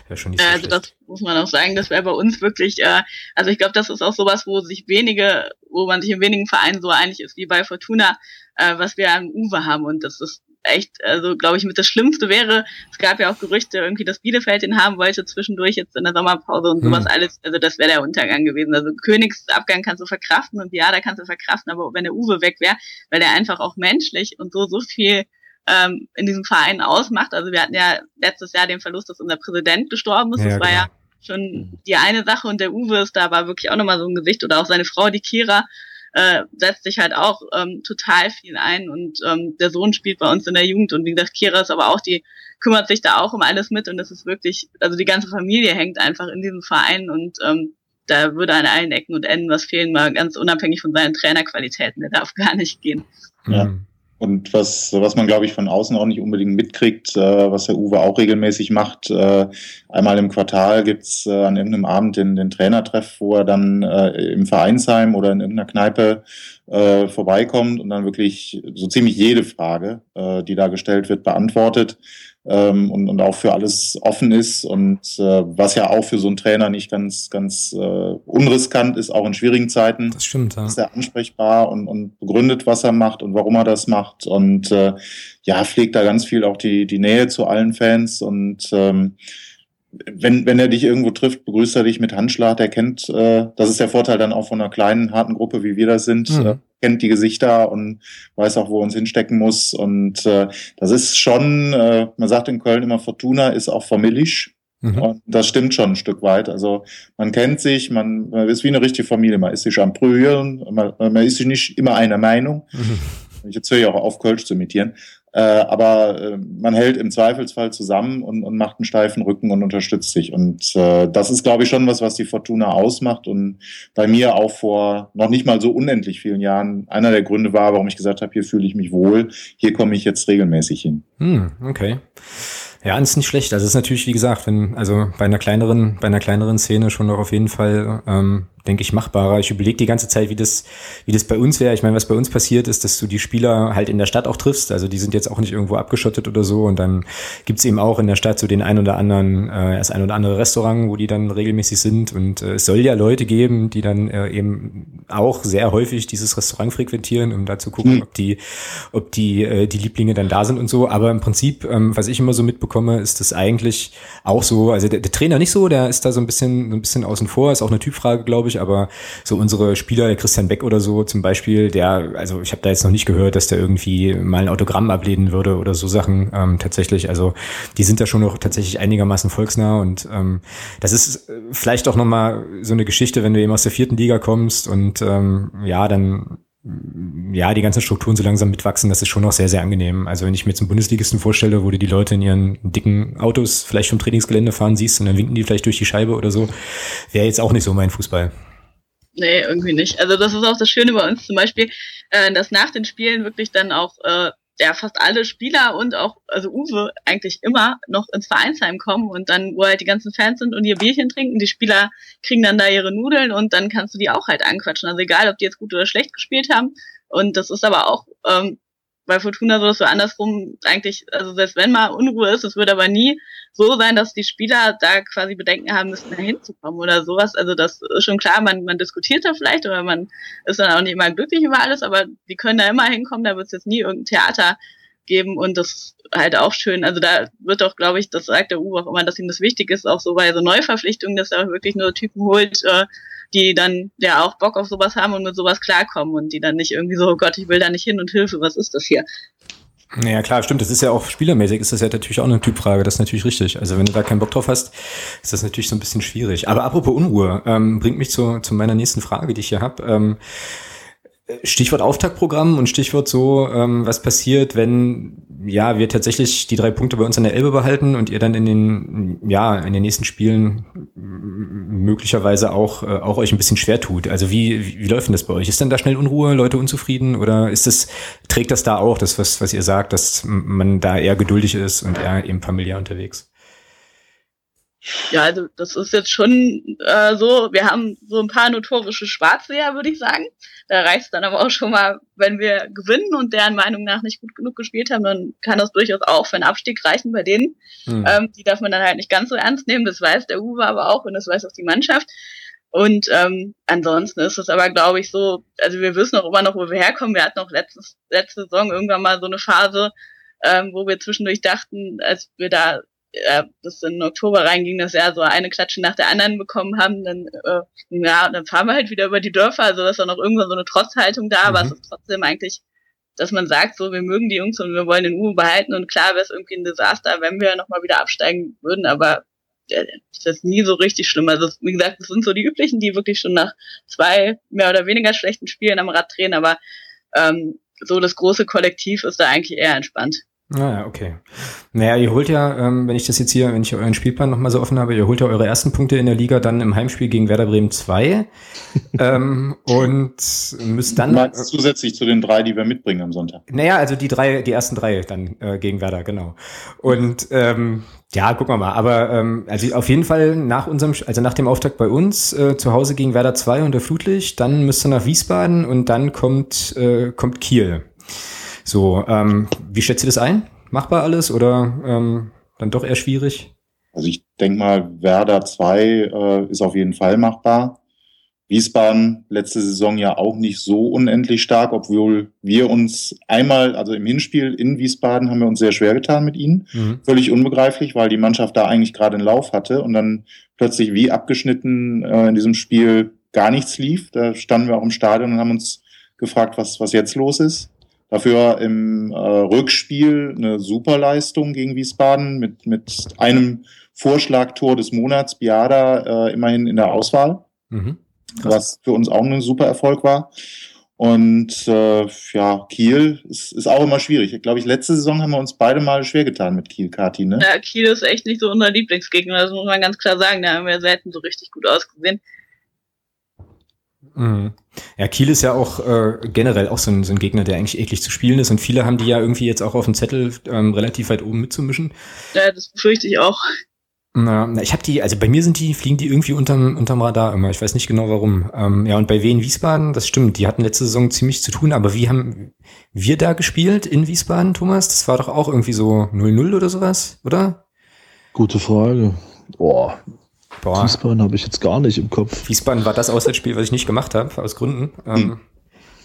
Wäre schon nicht so Also das muss man auch sagen, das wäre bei uns wirklich, äh, also ich glaube, das ist auch sowas, wo sich wenige, wo man sich in wenigen Vereinen so einig ist wie bei Fortuna, äh, was wir an Uwe haben. Und das ist echt, also glaube ich, mit das Schlimmste wäre, es gab ja auch Gerüchte irgendwie, dass Bielefeld den haben wollte zwischendurch jetzt in der Sommerpause und sowas hm. alles, also das wäre der Untergang gewesen. Also Königsabgang kannst du verkraften und ja, da kannst du verkraften, aber wenn der Uwe weg wäre, weil der einfach auch menschlich und so, so viel ähm, in diesem Verein ausmacht. Also wir hatten ja letztes Jahr den Verlust, dass unser Präsident gestorben ist. Ja, das war genau. ja schon die eine Sache und der Uwe ist da war wirklich auch nochmal so ein Gesicht oder auch seine Frau, die Kira, äh, setzt sich halt auch ähm, total viel ein und ähm, der Sohn spielt bei uns in der Jugend und wie gesagt, Kira ist aber auch die, kümmert sich da auch um alles mit und das ist wirklich, also die ganze Familie hängt einfach in diesem Verein und ähm, da würde an allen Ecken und Enden was fehlen, mal ganz unabhängig von seinen Trainerqualitäten, der darf gar nicht gehen. Ja. Mhm. Und was, was man, glaube ich, von außen auch nicht unbedingt mitkriegt, äh, was der Uwe auch regelmäßig macht, äh, einmal im Quartal gibt's äh, an irgendeinem Abend den, den Trainertreff, wo er dann äh, im Vereinsheim oder in irgendeiner Kneipe äh, vorbeikommt und dann wirklich so ziemlich jede Frage, äh, die da gestellt wird, beantwortet ähm, und, und auch für alles offen ist und äh, was ja auch für so einen Trainer nicht ganz, ganz äh, unriskant ist, auch in schwierigen Zeiten. Das stimmt, ja. Ist er ansprechbar und, und begründet, was er macht und warum er das macht und äh, ja, pflegt da ganz viel auch die, die Nähe zu allen Fans und ähm, wenn, wenn er dich irgendwo trifft, begrüßt er dich mit Handschlag. Er kennt, äh, das ist der Vorteil dann auch von einer kleinen, harten Gruppe, wie wir das sind. Mhm. Äh, kennt die Gesichter und weiß auch, wo uns hinstecken muss. Und äh, das ist schon, äh, man sagt in Köln immer, Fortuna ist auch familisch. Mhm. Und das stimmt schon ein Stück weit. Also man kennt sich, man, man ist wie eine richtige Familie. Man ist sich am Prügeln, man, man ist sich nicht immer einer Meinung. Mhm. Jetzt höre ich auch auf, Kölsch zu imitieren. Äh, aber äh, man hält im Zweifelsfall zusammen und, und macht einen steifen Rücken und unterstützt sich. Und äh, das ist, glaube ich, schon was, was die Fortuna ausmacht. Und bei mir auch vor noch nicht mal so unendlich vielen Jahren einer der Gründe war, warum ich gesagt habe, hier fühle ich mich wohl, hier komme ich jetzt regelmäßig hin. Hm, okay. Ja, ist nicht schlecht. Also es ist natürlich, wie gesagt, wenn, also bei einer kleineren, bei einer kleineren Szene schon noch auf jeden Fall ähm, denke ich, machbarer. Ich überlege die ganze Zeit, wie das, wie das bei uns wäre. Ich meine, was bei uns passiert ist, dass du die Spieler halt in der Stadt auch triffst. Also die sind jetzt auch nicht irgendwo abgeschottet oder so. Und dann gibt's eben auch in der Stadt so den ein oder anderen, äh, das ein oder andere Restaurant, wo die dann regelmäßig sind. Und äh, es soll ja Leute geben, die dann äh, eben auch sehr häufig dieses Restaurant frequentieren, um da zu gucken, mhm. ob die, ob die, äh, die Lieblinge dann da sind und so. Aber im Prinzip, ähm, was ich immer so mitbekomme, ist das eigentlich auch so, also der, der Trainer nicht so, der ist da so ein bisschen, so ein bisschen außen vor, ist auch eine Typfrage, glaube ich ich, aber so unsere Spieler, der Christian Beck oder so zum Beispiel, der, also ich habe da jetzt noch nicht gehört, dass der irgendwie mal ein Autogramm ablehnen würde oder so Sachen ähm, tatsächlich. Also die sind da schon noch tatsächlich einigermaßen volksnah und ähm, das ist vielleicht auch nochmal so eine Geschichte, wenn du eben aus der vierten Liga kommst und ähm, ja, dann ja, die ganzen Strukturen so langsam mitwachsen, das ist schon noch sehr, sehr angenehm. Also wenn ich mir jetzt Bundesligisten vorstelle, wo du die Leute in ihren dicken Autos vielleicht vom Trainingsgelände fahren siehst und dann winken die vielleicht durch die Scheibe oder so, wäre jetzt auch nicht so mein Fußball. Nee, irgendwie nicht. Also das ist auch das Schöne bei uns zum Beispiel, äh, dass nach den Spielen wirklich dann auch äh, ja fast alle Spieler und auch, also Uwe eigentlich immer noch ins Vereinsheim kommen und dann, wo halt die ganzen Fans sind und ihr Bierchen trinken, die Spieler kriegen dann da ihre Nudeln und dann kannst du die auch halt anquatschen. Also egal, ob die jetzt gut oder schlecht gespielt haben. Und das ist aber auch ähm, bei Fortuna so, dass so andersrum eigentlich, also selbst wenn mal Unruhe ist, es wird aber nie so sein, dass die Spieler da quasi Bedenken haben müssen, da hinzukommen oder sowas. Also das ist schon klar, man, man diskutiert da vielleicht oder man ist dann auch nicht immer glücklich über alles, aber die können da immer hinkommen, da wird es jetzt nie irgendein Theater geben und das ist halt auch schön. Also da wird doch, glaube ich, das sagt der Uwe auch immer, dass ihm das wichtig ist, auch so bei so Neuverpflichtungen, dass er wirklich nur Typen holt, äh, die dann ja auch Bock auf sowas haben und mit sowas klarkommen und die dann nicht irgendwie so, oh Gott, ich will da nicht hin und Hilfe, was ist das hier? Naja, klar, stimmt. Das ist ja auch spielermäßig, ist das ja natürlich auch eine Typfrage. Das ist natürlich richtig. Also wenn du da keinen Bock drauf hast, ist das natürlich so ein bisschen schwierig. Aber apropos Unruhe, ähm, bringt mich zu, zu meiner nächsten Frage, die ich hier habe. Ähm, Stichwort Auftaktprogramm und Stichwort so, ähm, was passiert, wenn ja wir tatsächlich die drei Punkte bei uns an der Elbe behalten und ihr dann in den ja in den nächsten Spielen möglicherweise auch äh, auch euch ein bisschen schwer tut. Also wie, wie wie läuft denn das bei euch? Ist denn da schnell Unruhe, Leute unzufrieden oder ist das trägt das da auch das was was ihr sagt, dass man da eher geduldig ist und eher eben familiär unterwegs? Ja, also das ist jetzt schon äh, so, wir haben so ein paar notorische Schwarzseher, würde ich sagen. Da reicht es dann aber auch schon mal, wenn wir gewinnen und deren Meinung nach nicht gut genug gespielt haben, dann kann das durchaus auch für einen Abstieg reichen bei denen. Mhm. Ähm, die darf man dann halt nicht ganz so ernst nehmen, das weiß der Uwe aber auch und das weiß auch die Mannschaft. Und ähm, ansonsten ist es aber, glaube ich, so, also wir wissen auch immer noch, wo wir herkommen. Wir hatten auch letztes, letzte Saison irgendwann mal so eine Phase, ähm, wo wir zwischendurch dachten, als wir da äh, das in Oktober reinging, dass wir so eine Klatsche nach der anderen bekommen haben, dann äh, ja, dann fahren wir halt wieder über die Dörfer, also dass da noch irgendwann so eine Trotzhaltung da, mhm. aber es ist trotzdem eigentlich, dass man sagt, so wir mögen die Jungs und wir wollen den Uwe behalten und klar wäre es irgendwie ein Desaster, wenn wir nochmal wieder absteigen würden, aber äh, das ist nie so richtig schlimm. Also wie gesagt, das sind so die üblichen, die wirklich schon nach zwei mehr oder weniger schlechten Spielen am Rad drehen, aber ähm, so das große Kollektiv ist da eigentlich eher entspannt. Naja, ah okay. Naja, ihr holt ja, ähm, wenn ich das jetzt hier, wenn ich euren Spielplan nochmal so offen habe, ihr holt ja eure ersten Punkte in der Liga dann im Heimspiel gegen Werder Bremen 2 ähm, und müsst dann... Du zusätzlich zu den drei, die wir mitbringen am Sonntag. Naja, also die drei, die ersten drei dann äh, gegen Werder, genau. Und ähm, ja, gucken wir mal. Aber ähm, also auf jeden Fall nach unserem, also nach dem Auftakt bei uns äh, zu Hause gegen Werder 2 unter Flutlicht, dann müsst ihr nach Wiesbaden und dann kommt, äh, kommt Kiel. So, ähm, wie schätzt ihr das ein? Machbar alles oder ähm, dann doch eher schwierig? Also ich denke mal, Werder 2 äh, ist auf jeden Fall machbar. Wiesbaden letzte Saison ja auch nicht so unendlich stark, obwohl wir uns einmal, also im Hinspiel in Wiesbaden haben wir uns sehr schwer getan mit ihnen. Mhm. Völlig unbegreiflich, weil die Mannschaft da eigentlich gerade einen Lauf hatte und dann plötzlich wie abgeschnitten äh, in diesem Spiel gar nichts lief. Da standen wir auch im Stadion und haben uns gefragt, was, was jetzt los ist. Dafür im äh, Rückspiel eine Superleistung gegen Wiesbaden mit, mit einem Vorschlagtor des Monats, Biada, äh, immerhin in der Auswahl, mhm. was für uns auch ein super Erfolg war. Und äh, ja, Kiel ist, ist auch immer schwierig. Ich glaube, ich letzte Saison haben wir uns beide mal schwer getan mit Kiel, Kati, ne? Ja, Kiel ist echt nicht so unser Lieblingsgegner, das muss man ganz klar sagen. Da haben wir selten so richtig gut ausgesehen. Mhm. Ja, Kiel ist ja auch äh, generell auch so ein, so ein Gegner, der eigentlich eklig zu spielen ist und viele haben die ja irgendwie jetzt auch auf dem Zettel ähm, relativ weit oben mitzumischen. Ja, das befürchte ich auch. Na, ich habe die, also bei mir sind die, fliegen die irgendwie unterm, unterm Radar immer. Ich weiß nicht genau warum. Ähm, ja, und bei Wien Wiesbaden, das stimmt, die hatten letzte Saison ziemlich zu tun, aber wie haben wir da gespielt in Wiesbaden, Thomas? Das war doch auch irgendwie so 0-0 oder sowas, oder? Gute Frage. Boah, Boah. Wiesbaden habe ich jetzt gar nicht im Kopf. Wiesbaden war das Auswärtsspiel, was ich nicht gemacht habe, aus Gründen. Ähm, hm.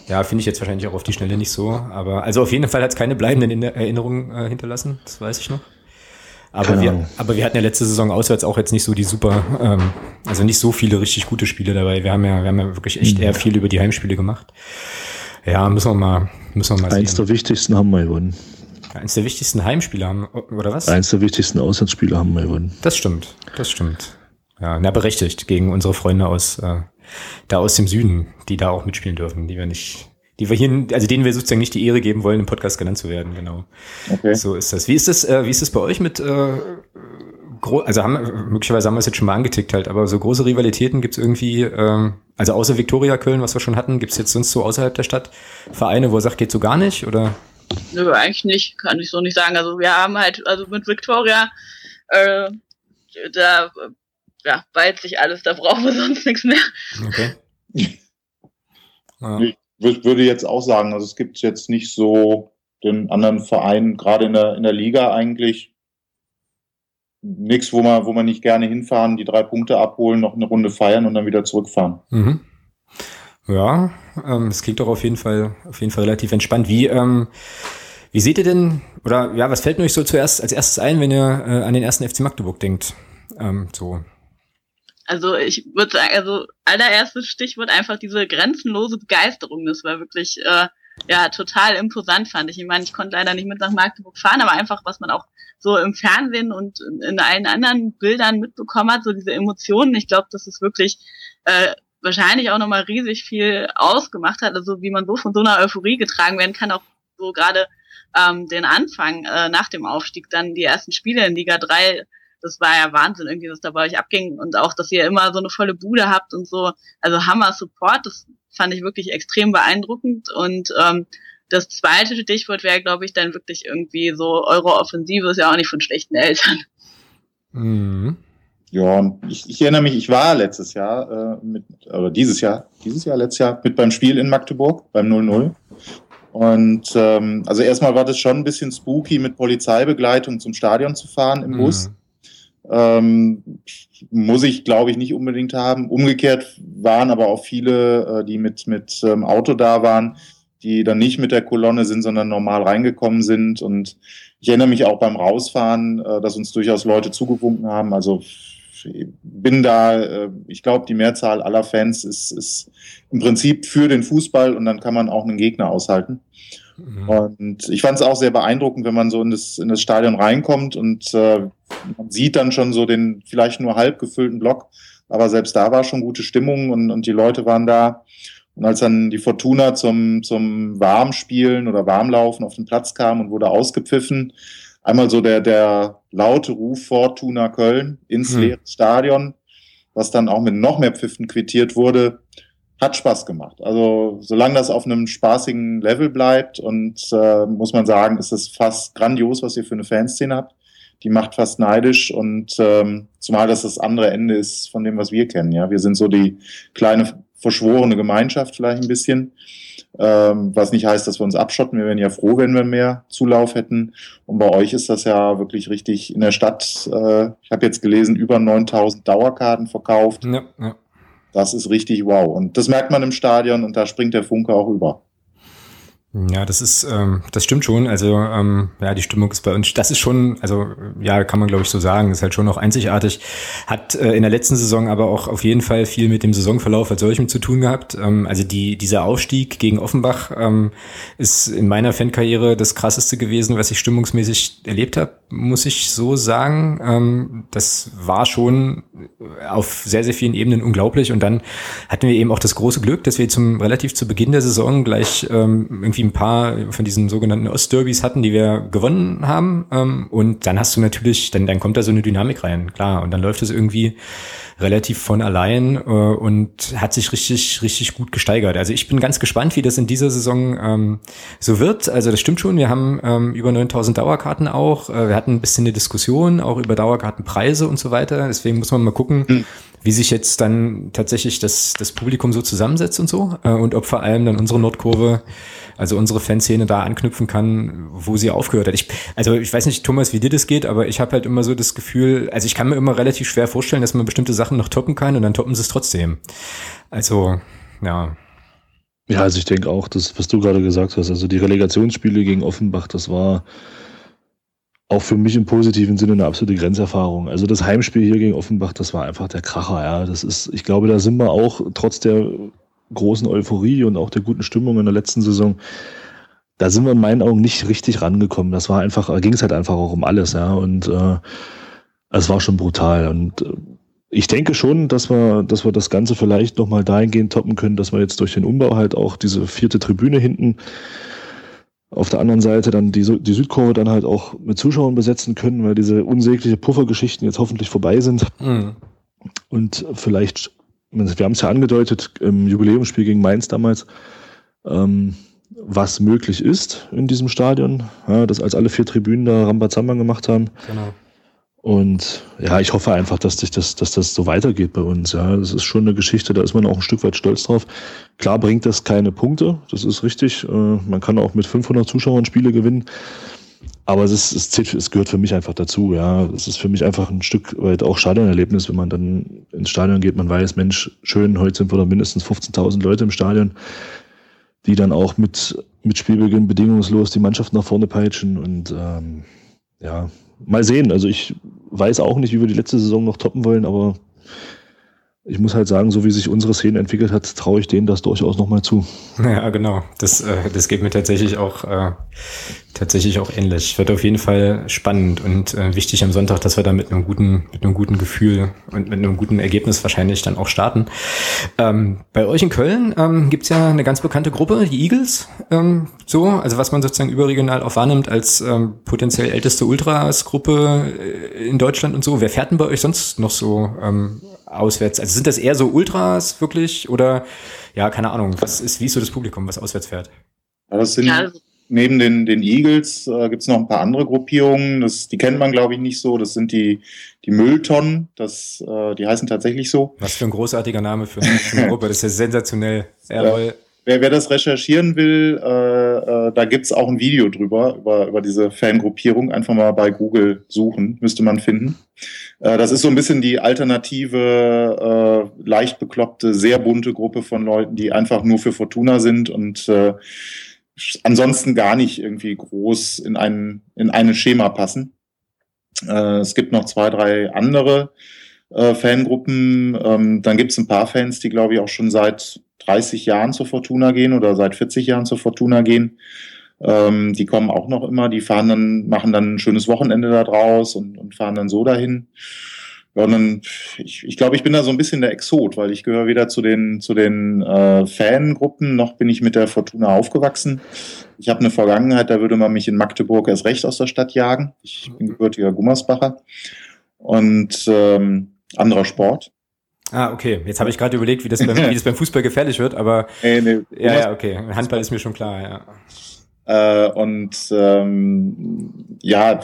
Ja, finde ich jetzt wahrscheinlich auch auf die Schnelle nicht so. Aber also auf jeden Fall hat es keine bleibenden Erinnerungen äh, hinterlassen, das weiß ich noch. Aber wir, aber wir hatten ja letzte Saison auswärts auch jetzt nicht so die super, ähm, also nicht so viele richtig gute Spiele dabei. Wir haben ja, wir haben ja wirklich echt eher viel über die Heimspiele gemacht. Ja, müssen wir mal, müssen wir mal Eins sehen. der wichtigsten haben wir gewonnen. Eins der wichtigsten Heimspiele haben, oder was? Eins der wichtigsten Auswärtsspiele haben wir gewonnen. Das stimmt, das stimmt. Ja, na berechtigt gegen unsere Freunde aus äh, da aus dem Süden, die da auch mitspielen dürfen, die wir nicht, die wir hier, also denen wir sozusagen nicht die Ehre geben wollen, im Podcast genannt zu werden, genau. Okay. So ist das. Wie ist das, äh, wie ist das bei euch mit, äh, also haben, möglicherweise haben wir es jetzt schon mal angetickt halt, aber so große Rivalitäten gibt's irgendwie, ähm, also außer Viktoria Köln, was wir schon hatten, gibt's jetzt sonst so außerhalb der Stadt Vereine, wo er sagt, geht so gar nicht, oder? Nö, eigentlich nicht, kann ich so nicht sagen. Also wir haben halt, also mit Viktoria, äh, da ja, beißt sich alles, da brauchen wir sonst nichts mehr. Okay. ja. Ich würde jetzt auch sagen, also es gibt jetzt nicht so den anderen Vereinen, gerade in der, in der Liga eigentlich, nichts, wo man, wo man nicht gerne hinfahren, die drei Punkte abholen, noch eine Runde feiern und dann wieder zurückfahren. Mhm. Ja, ähm, es klingt doch auf jeden Fall, auf jeden Fall relativ entspannt. Wie, ähm, wie seht ihr denn, oder ja, was fällt euch so zuerst als erstes ein, wenn ihr äh, an den ersten FC Magdeburg denkt? Ähm, so also ich würde sagen, also allererstes Stichwort einfach diese grenzenlose Begeisterung. Das war wirklich äh, ja total imposant, fand ich. Ich meine, ich konnte leider nicht mit nach Magdeburg fahren, aber einfach, was man auch so im Fernsehen und in allen anderen Bildern mitbekommen hat, so diese Emotionen. Ich glaube, das ist wirklich äh, wahrscheinlich auch nochmal riesig viel ausgemacht hat. Also wie man so von so einer Euphorie getragen werden kann, auch so gerade ähm, den Anfang äh, nach dem Aufstieg, dann die ersten Spiele in Liga 3 das war ja Wahnsinn irgendwie, was da bei euch abging und auch, dass ihr immer so eine volle Bude habt und so. Also Hammer Support, das fand ich wirklich extrem beeindruckend und ähm, das zweite Stichwort wäre, glaube ich, dann wirklich irgendwie so eure Offensive ist ja auch nicht von schlechten Eltern. Mhm. Ja, ich, ich erinnere mich, ich war letztes Jahr äh, mit, oder dieses Jahr, dieses Jahr, letztes Jahr mit beim Spiel in Magdeburg, beim 0-0. Und ähm, also erstmal war das schon ein bisschen spooky, mit Polizeibegleitung zum Stadion zu fahren im mhm. Bus. Ähm, muss ich, glaube ich, nicht unbedingt haben. Umgekehrt waren aber auch viele, äh, die mit, mit ähm, Auto da waren, die dann nicht mit der Kolonne sind, sondern normal reingekommen sind. Und ich erinnere mich auch beim Rausfahren, äh, dass uns durchaus Leute zugewunken haben. Also bin da, äh, ich glaube, die Mehrzahl aller Fans ist, ist im Prinzip für den Fußball und dann kann man auch einen Gegner aushalten. Mhm. Und ich fand es auch sehr beeindruckend, wenn man so in das, in das Stadion reinkommt und äh, man sieht dann schon so den vielleicht nur halb gefüllten Block, aber selbst da war schon gute Stimmung und, und die Leute waren da. Und als dann die Fortuna zum, zum Warmspielen oder Warmlaufen auf den Platz kam und wurde ausgepfiffen, einmal so der, der laute Ruf Fortuna Köln ins hm. leere Stadion, was dann auch mit noch mehr Pfiffen quittiert wurde, hat Spaß gemacht. Also solange das auf einem spaßigen Level bleibt und äh, muss man sagen, ist es fast grandios, was ihr für eine Fanszene habt. Die macht fast neidisch und ähm, zumal das das andere Ende ist von dem, was wir kennen. Ja, wir sind so die kleine verschworene Gemeinschaft vielleicht ein bisschen, ähm, was nicht heißt, dass wir uns abschotten. Wir wären ja froh, wenn wir mehr Zulauf hätten. Und bei euch ist das ja wirklich richtig in der Stadt. Äh, ich habe jetzt gelesen, über 9000 Dauerkarten verkauft. Ja, ja. Das ist richtig wow. Und das merkt man im Stadion und da springt der Funke auch über. Ja, das ist, ähm, das stimmt schon. Also ähm, ja, die Stimmung ist bei uns, das ist schon, also ja, kann man glaube ich so sagen, ist halt schon noch einzigartig. Hat äh, in der letzten Saison aber auch auf jeden Fall viel mit dem Saisonverlauf als solchem zu tun gehabt. Ähm, also die dieser Aufstieg gegen Offenbach ähm, ist in meiner Fankarriere das krasseste gewesen, was ich stimmungsmäßig erlebt habe, muss ich so sagen. Ähm, das war schon auf sehr sehr vielen Ebenen unglaublich. Und dann hatten wir eben auch das große Glück, dass wir zum relativ zu Beginn der Saison gleich ähm, irgendwie irgendwie ein paar von diesen sogenannten Ostderbys hatten, die wir gewonnen haben. Ähm, und dann hast du natürlich, dann, dann kommt da so eine Dynamik rein, klar. Und dann läuft es irgendwie relativ von allein äh, und hat sich richtig, richtig gut gesteigert. Also ich bin ganz gespannt, wie das in dieser Saison ähm, so wird. Also das stimmt schon, wir haben ähm, über 9000 Dauerkarten auch. Äh, wir hatten ein bisschen eine Diskussion auch über Dauerkartenpreise und so weiter. Deswegen muss man mal gucken, mhm. wie sich jetzt dann tatsächlich das, das Publikum so zusammensetzt und so. Äh, und ob vor allem dann unsere Nordkurve also unsere Fanszene da anknüpfen kann, wo sie aufgehört hat. Ich, also ich weiß nicht, Thomas, wie dir das geht, aber ich habe halt immer so das Gefühl, also ich kann mir immer relativ schwer vorstellen, dass man bestimmte Sachen noch toppen kann und dann toppen sie es trotzdem. Also, ja. Ja, also ich denke auch, das, was du gerade gesagt hast, also die Relegationsspiele gegen Offenbach, das war auch für mich im positiven Sinne eine absolute Grenzerfahrung. Also das Heimspiel hier gegen Offenbach, das war einfach der Kracher, ja. Das ist, ich glaube, da sind wir auch trotz der großen Euphorie und auch der guten Stimmung in der letzten Saison, da sind wir in meinen Augen nicht richtig rangekommen. Das war einfach, da ging es halt einfach auch um alles, ja. Und äh, es war schon brutal. Und äh, ich denke schon, dass wir, dass wir das Ganze vielleicht nochmal dahingehend toppen können, dass wir jetzt durch den Umbau halt auch diese vierte Tribüne hinten auf der anderen Seite dann die, die Südkurve dann halt auch mit Zuschauern besetzen können, weil diese unsägliche Puffergeschichten jetzt hoffentlich vorbei sind. Mhm. Und vielleicht, wir haben es ja angedeutet im Jubiläumsspiel gegen Mainz damals, ähm, was möglich ist in diesem Stadion, ja, dass als alle vier Tribünen da Rambazamba gemacht haben. Genau. Und ja, ich hoffe einfach, dass, sich das, dass das so weitergeht bei uns. Ja, das ist schon eine Geschichte, da ist man auch ein Stück weit stolz drauf. Klar bringt das keine Punkte, das ist richtig. Äh, man kann auch mit 500 Zuschauern Spiele gewinnen. Aber es, ist, es, es gehört für mich einfach dazu. Ja, es ist für mich einfach ein Stück weit auch Stadionerlebnis, wenn man dann ins Stadion geht. Man weiß, Mensch, schön, heute sind wir da mindestens 15.000 Leute im Stadion, die dann auch mit, mit Spielbeginn bedingungslos die Mannschaft nach vorne peitschen. Und ähm, ja, mal sehen. Also ich weiß auch nicht, wie wir die letzte Saison noch toppen wollen, aber ich muss halt sagen, so wie sich unsere Szene entwickelt hat, traue ich denen das durchaus nochmal zu. Ja, genau. Das, äh, das geht mir tatsächlich auch, äh, tatsächlich auch ähnlich. Wird auf jeden Fall spannend und äh, wichtig am Sonntag, dass wir da mit einem guten, mit einem guten Gefühl und mit einem guten Ergebnis wahrscheinlich dann auch starten. Ähm, bei euch in Köln ähm, gibt ja eine ganz bekannte Gruppe, die Eagles. Ähm, so, also was man sozusagen überregional auch wahrnimmt als ähm, potenziell älteste Ultras-Gruppe äh, in Deutschland und so. Wer fährt denn bei euch sonst noch so ähm, auswärts? Also sind das eher so Ultras wirklich oder ja, keine Ahnung, was ist, wie ist so das Publikum, was auswärts fährt? Ja, das sind ja. neben den, den Eagles äh, gibt es noch ein paar andere Gruppierungen. Das, die kennt man, glaube ich, nicht so. Das sind die, die Mülltonnen. Das, äh, die heißen tatsächlich so. Was für ein großartiger Name für eine, Gruppe. Das ist ja sensationell. Ja, wer, wer das recherchieren will, äh, äh, da gibt's auch ein Video drüber, über, über diese Fangruppierung. Einfach mal bei Google suchen, müsste man finden. Äh, das ist so ein bisschen die alternative, äh, leicht bekloppte, sehr bunte Gruppe von Leuten, die einfach nur für Fortuna sind und äh, ansonsten gar nicht irgendwie groß in, ein, in eine Schema passen. Äh, es gibt noch zwei, drei andere äh, Fangruppen. Ähm, dann gibt es ein paar Fans, die, glaube ich, auch schon seit 30 Jahren zur Fortuna gehen oder seit 40 Jahren zur Fortuna gehen. Ähm, die kommen auch noch immer, die fahren dann, machen dann ein schönes Wochenende da draus und, und fahren dann so dahin. Ja, und dann, ich, ich glaube, ich bin da so ein bisschen der Exot, weil ich gehöre weder zu den, zu den äh, Fangruppen, noch bin ich mit der Fortuna aufgewachsen. Ich habe eine Vergangenheit, da würde man mich in Magdeburg erst recht aus der Stadt jagen. Ich bin gebürtiger Gummersbacher und ähm, anderer Sport. Ah, okay. Jetzt habe ich gerade überlegt, wie das, beim, wie das beim Fußball gefährlich wird, aber nee, nee, ja, ja, okay. Handball ist mir schon klar, ja. Äh, und ähm, ja,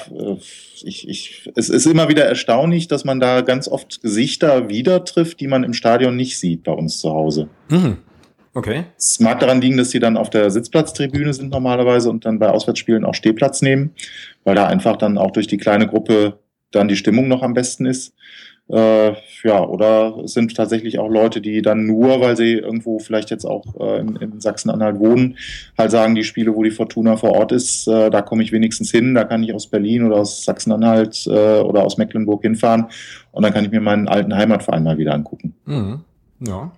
ich, ich, es ist immer wieder erstaunlich, dass man da ganz oft Gesichter wieder trifft, die man im Stadion nicht sieht bei uns zu Hause. Mhm. Okay. Es mag daran liegen, dass sie dann auf der Sitzplatztribüne sind normalerweise und dann bei Auswärtsspielen auch Stehplatz nehmen, weil da einfach dann auch durch die kleine Gruppe dann die Stimmung noch am besten ist. Äh, ja, oder es sind tatsächlich auch Leute, die dann nur, weil sie irgendwo vielleicht jetzt auch äh, in, in Sachsen-Anhalt wohnen, halt sagen, die Spiele, wo die Fortuna vor Ort ist, äh, da komme ich wenigstens hin, da kann ich aus Berlin oder aus Sachsen-Anhalt äh, oder aus Mecklenburg hinfahren und dann kann ich mir meinen alten Heimatverein mal wieder angucken. Mhm. Ja.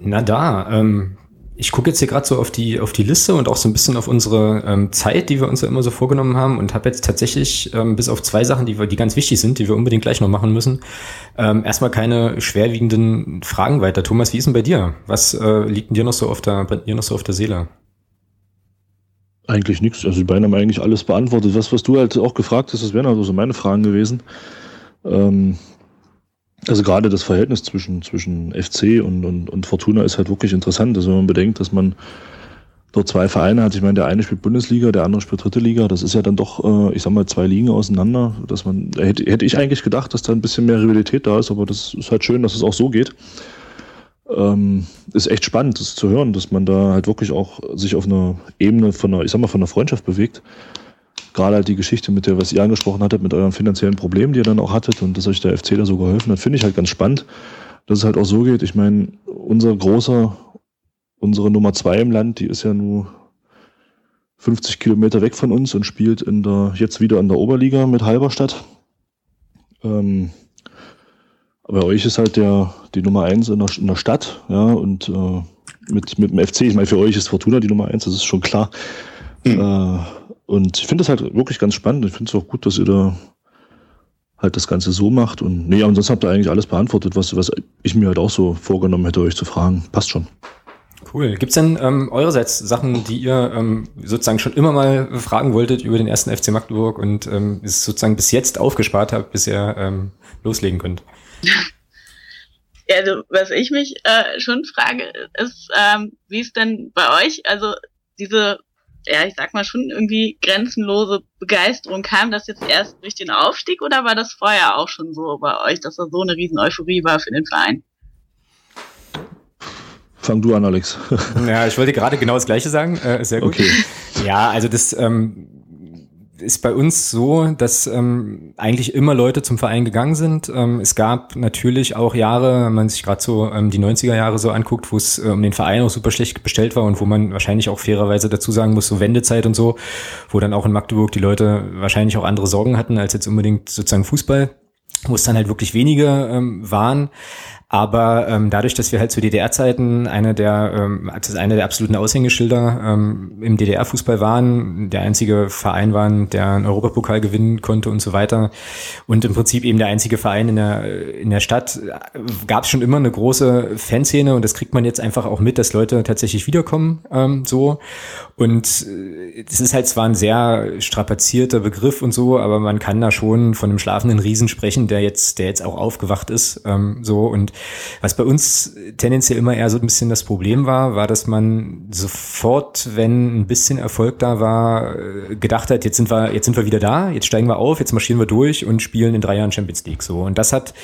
Na da, ähm, ich gucke jetzt hier gerade so auf die, auf die Liste und auch so ein bisschen auf unsere ähm, Zeit, die wir uns ja immer so vorgenommen haben und habe jetzt tatsächlich ähm, bis auf zwei Sachen, die, wir, die ganz wichtig sind, die wir unbedingt gleich noch machen müssen, ähm, erstmal keine schwerwiegenden Fragen weiter. Thomas, wie ist denn bei dir? Was äh, liegt denn dir noch so auf der, bei dir noch so auf der Seele? Eigentlich nichts. Also die beiden haben eigentlich alles beantwortet. Was, was du halt auch gefragt hast, das wären also so meine Fragen gewesen. Ähm, also gerade das Verhältnis zwischen, zwischen FC und, und, und Fortuna ist halt wirklich interessant. Also wenn man bedenkt, dass man dort zwei Vereine hat. Ich meine, der eine spielt Bundesliga, der andere spielt dritte Liga. Das ist ja dann doch, äh, ich sag mal, zwei Ligen auseinander. Dass man, hätte, hätte ich eigentlich gedacht, dass da ein bisschen mehr Rivalität da ist, aber das ist halt schön, dass es auch so geht. Ähm, ist echt spannend, das zu hören, dass man da halt wirklich auch sich auf einer Ebene von einer, ich sag mal, von einer Freundschaft bewegt gerade halt die Geschichte mit der, was ihr angesprochen hattet, mit euren finanziellen Problemen, die ihr dann auch hattet und dass euch der FC da so geholfen hat, finde ich halt ganz spannend, dass es halt auch so geht. Ich meine, unser großer, unsere Nummer zwei im Land, die ist ja nur 50 Kilometer weg von uns und spielt in der, jetzt wieder in der Oberliga mit Halberstadt. Ähm, bei euch ist halt der, die Nummer eins in der, in der Stadt, ja, und äh, mit, mit dem FC, ich meine, für euch ist Fortuna die Nummer eins, das ist schon klar. Mhm. Äh, und ich finde das halt wirklich ganz spannend. Ich finde es auch gut, dass ihr da halt das Ganze so macht. Und nee, ansonsten habt ihr eigentlich alles beantwortet, was, was ich mir halt auch so vorgenommen hätte, euch zu fragen. Passt schon. Cool. Gibt es denn ähm, eurerseits Sachen, die ihr ähm, sozusagen schon immer mal fragen wolltet über den ersten FC Magdeburg und ähm, es sozusagen bis jetzt aufgespart habt, bis ihr ähm, loslegen könnt? Ja, also was ich mich äh, schon frage, ist, ähm, wie es denn bei euch, also diese, ja, ich sag mal schon irgendwie grenzenlose Begeisterung, kam das jetzt erst durch den Aufstieg oder war das vorher auch schon so bei euch, dass da so eine riesen Euphorie war für den Verein? Fang du an, Alex. ja, ich wollte gerade genau das Gleiche sagen. Äh, sehr gut. Okay. Ja, also das ähm, ist bei uns so, dass ähm, eigentlich immer Leute zum Verein gegangen sind. Ähm, es gab natürlich auch Jahre, wenn man sich gerade so ähm, die 90er Jahre so anguckt, wo es äh, um den Verein auch super schlecht bestellt war und wo man wahrscheinlich auch fairerweise dazu sagen muss, so Wendezeit und so, wo dann auch in Magdeburg die Leute wahrscheinlich auch andere Sorgen hatten als jetzt unbedingt sozusagen Fußball wo es dann halt wirklich wenige ähm, waren. Aber ähm, dadurch, dass wir halt zu DDR-Zeiten eine der, ähm, also eine der absoluten Aushängeschilder ähm, im DDR-Fußball waren, der einzige Verein waren, der einen Europapokal gewinnen konnte und so weiter und im Prinzip eben der einzige Verein in der, in der Stadt, gab es schon immer eine große Fanszene und das kriegt man jetzt einfach auch mit, dass Leute tatsächlich wiederkommen ähm, so. Und es äh, ist halt zwar ein sehr strapazierter Begriff und so, aber man kann da schon von einem schlafenden Riesen sprechen, der jetzt, der jetzt auch aufgewacht ist ähm, so und was bei uns tendenziell immer eher so ein bisschen das Problem war, war, dass man sofort, wenn ein bisschen Erfolg da war, äh, gedacht hat, jetzt sind wir, jetzt sind wir wieder da, jetzt steigen wir auf, jetzt marschieren wir durch und spielen in drei Jahren Champions League. So. Und das hat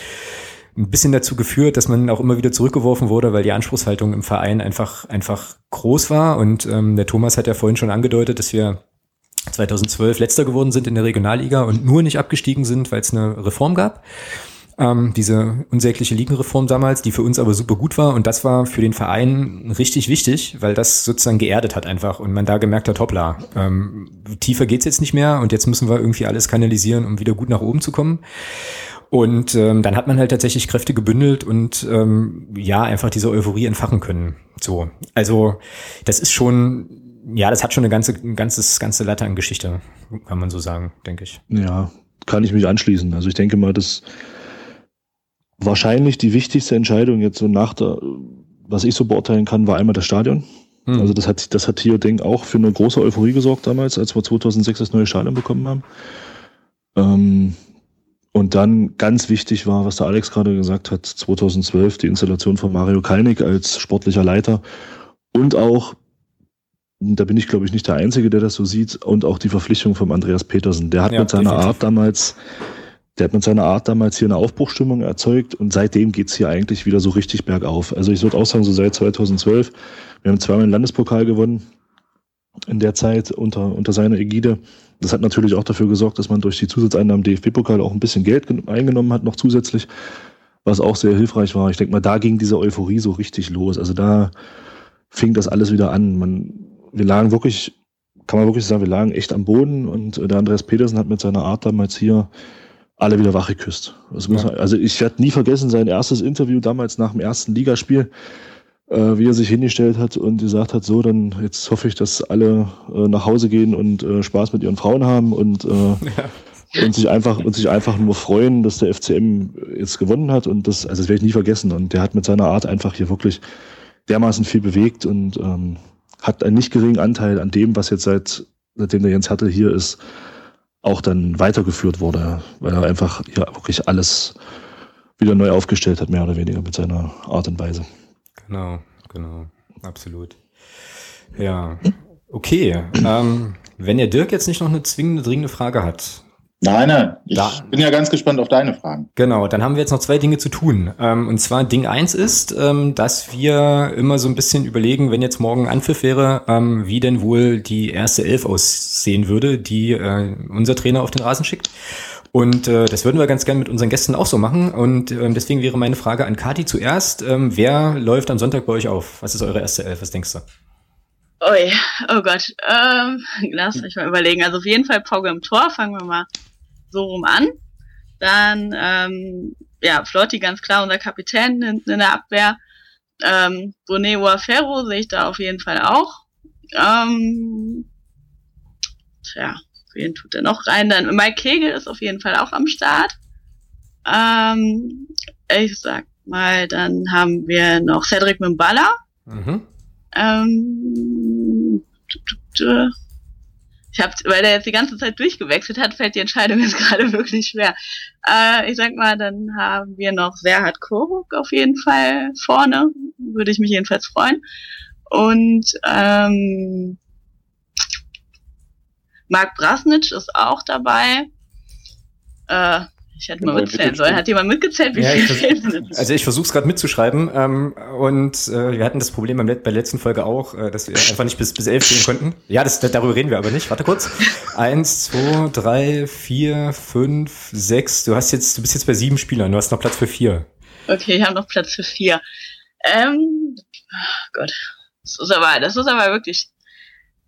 ein bisschen dazu geführt, dass man auch immer wieder zurückgeworfen wurde, weil die Anspruchshaltung im Verein einfach, einfach groß war. Und ähm, der Thomas hat ja vorhin schon angedeutet, dass wir 2012 letzter geworden sind in der Regionalliga und nur nicht abgestiegen sind, weil es eine Reform gab ähm, diese unsägliche Ligenreform damals, die für uns aber super gut war. Und das war für den Verein richtig wichtig, weil das sozusagen geerdet hat einfach und man da gemerkt hat, hoppla, ähm, tiefer geht's jetzt nicht mehr und jetzt müssen wir irgendwie alles kanalisieren, um wieder gut nach oben zu kommen. Und ähm, dann hat man halt tatsächlich Kräfte gebündelt und ähm, ja, einfach diese Euphorie entfachen können. So. Also, das ist schon, ja, das hat schon eine ganze, ein ganzes, ganze Latte an Geschichte, kann man so sagen, denke ich. Ja, kann ich mich anschließen. Also ich denke mal, dass wahrscheinlich die wichtigste Entscheidung jetzt so nach der, was ich so beurteilen kann, war einmal das Stadion. Mhm. Also das hat, das hat hier, denke auch für eine große Euphorie gesorgt damals, als wir 2006 das neue Stadion bekommen haben. Ähm, und dann ganz wichtig war, was der Alex gerade gesagt hat, 2012 die Installation von Mario Kalnick als sportlicher Leiter und auch, da bin ich glaube ich nicht der Einzige, der das so sieht, und auch die Verpflichtung von Andreas Petersen. Der hat ja, mit seiner definitiv. Art damals der hat mit seiner Art damals hier eine Aufbruchstimmung erzeugt und seitdem geht's hier eigentlich wieder so richtig bergauf. Also ich würde auch sagen, so seit 2012, wir haben zweimal den Landespokal gewonnen in der Zeit unter, unter seiner Ägide. Das hat natürlich auch dafür gesorgt, dass man durch die Zusatzeinnahmen DFB-Pokal auch ein bisschen Geld eingenommen hat, noch zusätzlich, was auch sehr hilfreich war. Ich denke mal, da ging diese Euphorie so richtig los. Also da fing das alles wieder an. Man, wir lagen wirklich, kann man wirklich sagen, wir lagen echt am Boden und der Andreas Petersen hat mit seiner Art damals hier alle wieder wach geküsst. Ja. Man, also ich werde nie vergessen sein erstes Interview damals nach dem ersten Ligaspiel, äh, wie er sich hingestellt hat und gesagt hat, so, dann jetzt hoffe ich, dass alle äh, nach Hause gehen und äh, Spaß mit ihren Frauen haben und, äh, ja. und sich einfach und sich einfach nur freuen, dass der FCM jetzt gewonnen hat und das, also das werde ich nie vergessen. Und der hat mit seiner Art einfach hier wirklich dermaßen viel bewegt und ähm, hat einen nicht geringen Anteil an dem, was jetzt seit seitdem der Jens Hattel hier ist, auch dann weitergeführt wurde, weil er einfach ja wirklich alles wieder neu aufgestellt hat, mehr oder weniger mit seiner Art und Weise. Genau, genau, absolut. Ja, okay. Ähm, wenn der Dirk jetzt nicht noch eine zwingende, dringende Frage hat, Nein, nein. Ich da, bin ja ganz gespannt auf deine Fragen. Genau, dann haben wir jetzt noch zwei Dinge zu tun. Ähm, und zwar Ding eins ist, ähm, dass wir immer so ein bisschen überlegen, wenn jetzt morgen Anpfiff wäre, ähm, wie denn wohl die erste Elf aussehen würde, die äh, unser Trainer auf den Rasen schickt. Und äh, das würden wir ganz gerne mit unseren Gästen auch so machen. Und ähm, deswegen wäre meine Frage an Kati zuerst. Ähm, wer läuft am Sonntag bei euch auf? Was ist eure erste Elf? Was denkst du? Ui, oh Gott. Ähm, lass mich mal überlegen. Also auf jeden Fall Pogge im Tor, fangen wir mal so rum an. Dann, ähm, ja, Flotti ganz klar unser Kapitän in, in der Abwehr. Ähm, Bonet Ferro sehe ich da auf jeden Fall auch. Ähm, tja, wen tut er noch rein? Dann Mike Kegel ist auf jeden Fall auch am Start. Ähm, ich sag mal, dann haben wir noch Cedric Mimbala. Mhm. Ähm, ich habe, weil der jetzt die ganze Zeit durchgewechselt hat, fällt die Entscheidung jetzt gerade wirklich schwer. Äh, ich sag mal, dann haben wir noch Serhat Koruk auf jeden Fall vorne. Würde ich mich jedenfalls freuen. Und ähm, Marc Brasnitsch ist auch dabei. Äh, ich hätte mal mitzählen sollen. Hat jemand mitgezählt, wie ja, viel fehlen? Also ich versuche es gerade mitzuschreiben ähm, und äh, wir hatten das Problem bei der letzten Folge auch, äh, dass wir einfach nicht bis, bis elf gehen konnten. Ja, das, darüber reden wir aber nicht. Warte kurz. Eins, zwei, drei, vier, fünf, sechs. Du hast jetzt, du bist jetzt bei sieben Spielern. Du hast noch Platz für vier. Okay, ich habe noch Platz für vier. Ähm, oh Gott, das ist aber, das ist aber wirklich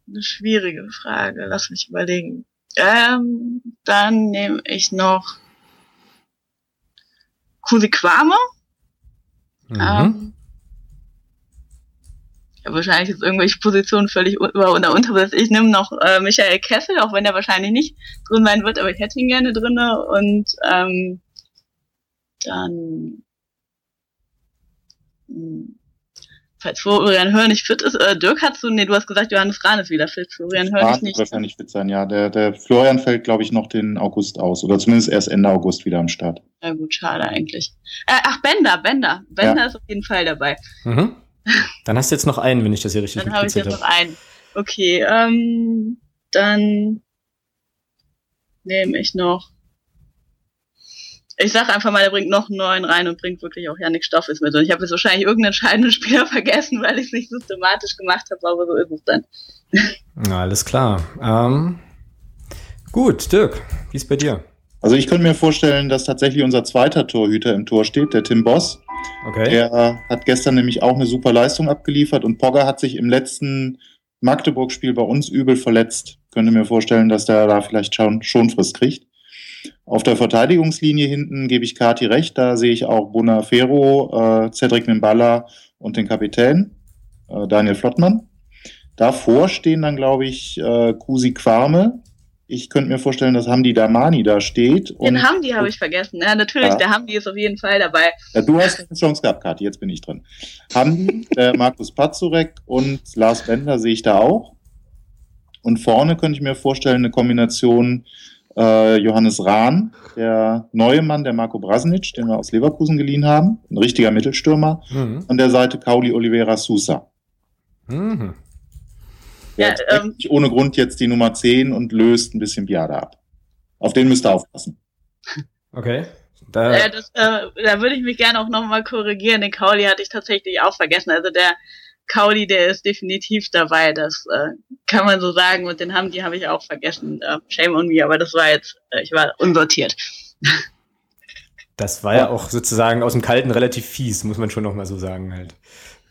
eine schwierige Frage. Lass mich überlegen. Ähm, dann nehme ich noch Kusikwame. Mhm. Ähm, ja, wahrscheinlich ist irgendwelche Positionen völlig über oder unterbesetzt. Ich nehme noch äh, Michael Kessel, auch wenn er wahrscheinlich nicht drin sein wird, aber ich hätte ihn gerne drinne und ähm, dann hm, falls Florian Hör nicht fit ist, äh, Dirk hast du, nee, du hast gesagt, Johannes Rahn ist wieder fit, Florian Hör nicht. nicht. wahrscheinlich fit sein, ja. Der, der Florian fällt, glaube ich, noch den August aus oder zumindest erst Ende August wieder am Start. Ja gut, schade eigentlich. Äh, ach, Bender, Bender. Bender ja. ist auf jeden Fall dabei. Mhm. Dann hast du jetzt noch einen, wenn ich das hier richtig Dann habe ich jetzt noch einen. Okay, ähm, dann nehme ich noch ich sag einfach mal, er bringt noch einen neuen rein und bringt wirklich auch Janik Stoffels mit. Und ich habe jetzt wahrscheinlich irgendeinen entscheidenden Spieler vergessen, weil ich es nicht systematisch gemacht habe, aber so ist es dann. Na, alles klar. Ähm, gut, Dirk, wie ist bei dir? Also ich könnte mir vorstellen, dass tatsächlich unser zweiter Torhüter im Tor steht, der Tim Boss. Okay. Der hat gestern nämlich auch eine super Leistung abgeliefert und Pogger hat sich im letzten Magdeburg-Spiel bei uns übel verletzt. Könnte mir vorstellen, dass der da vielleicht schon Schonfrist kriegt. Auf der Verteidigungslinie hinten gebe ich Kati recht, da sehe ich auch Bonafero, äh, Cedric Mimbala und den Kapitän, äh, Daniel Flottmann. Davor stehen dann, glaube ich, äh, Kusi Quarme. Ich könnte mir vorstellen, dass Hamdi Damani da steht. Den Hamdi habe ich vergessen. Ja, natürlich, ja. der Hamdi ist auf jeden Fall dabei. Ja, du hast eine Chance gehabt, Kati, jetzt bin ich drin. Hamdi, äh, Markus Pazurek und Lars Bender sehe ich da auch. Und vorne könnte ich mir vorstellen, eine Kombination äh, Johannes Rahn, der neue Mann, der Marco Brasnic, den wir aus Leverkusen geliehen haben, ein richtiger Mittelstürmer. Mhm. An der Seite Kauli Oliveira Sousa. Mhm. Ja, ähm, ohne Grund jetzt die Nummer 10 und löst ein bisschen Biada ab. Auf den müsst ihr aufpassen. Okay. Da, äh, das, äh, da würde ich mich gerne auch nochmal korrigieren. Den Kauli hatte ich tatsächlich auch vergessen. Also der Kauli, der ist definitiv dabei. Das äh, kann man so sagen. Und den haben die habe ich auch vergessen. Äh, shame on me, aber das war jetzt, äh, ich war unsortiert. Das war ja auch sozusagen aus dem Kalten relativ fies, muss man schon nochmal so sagen halt.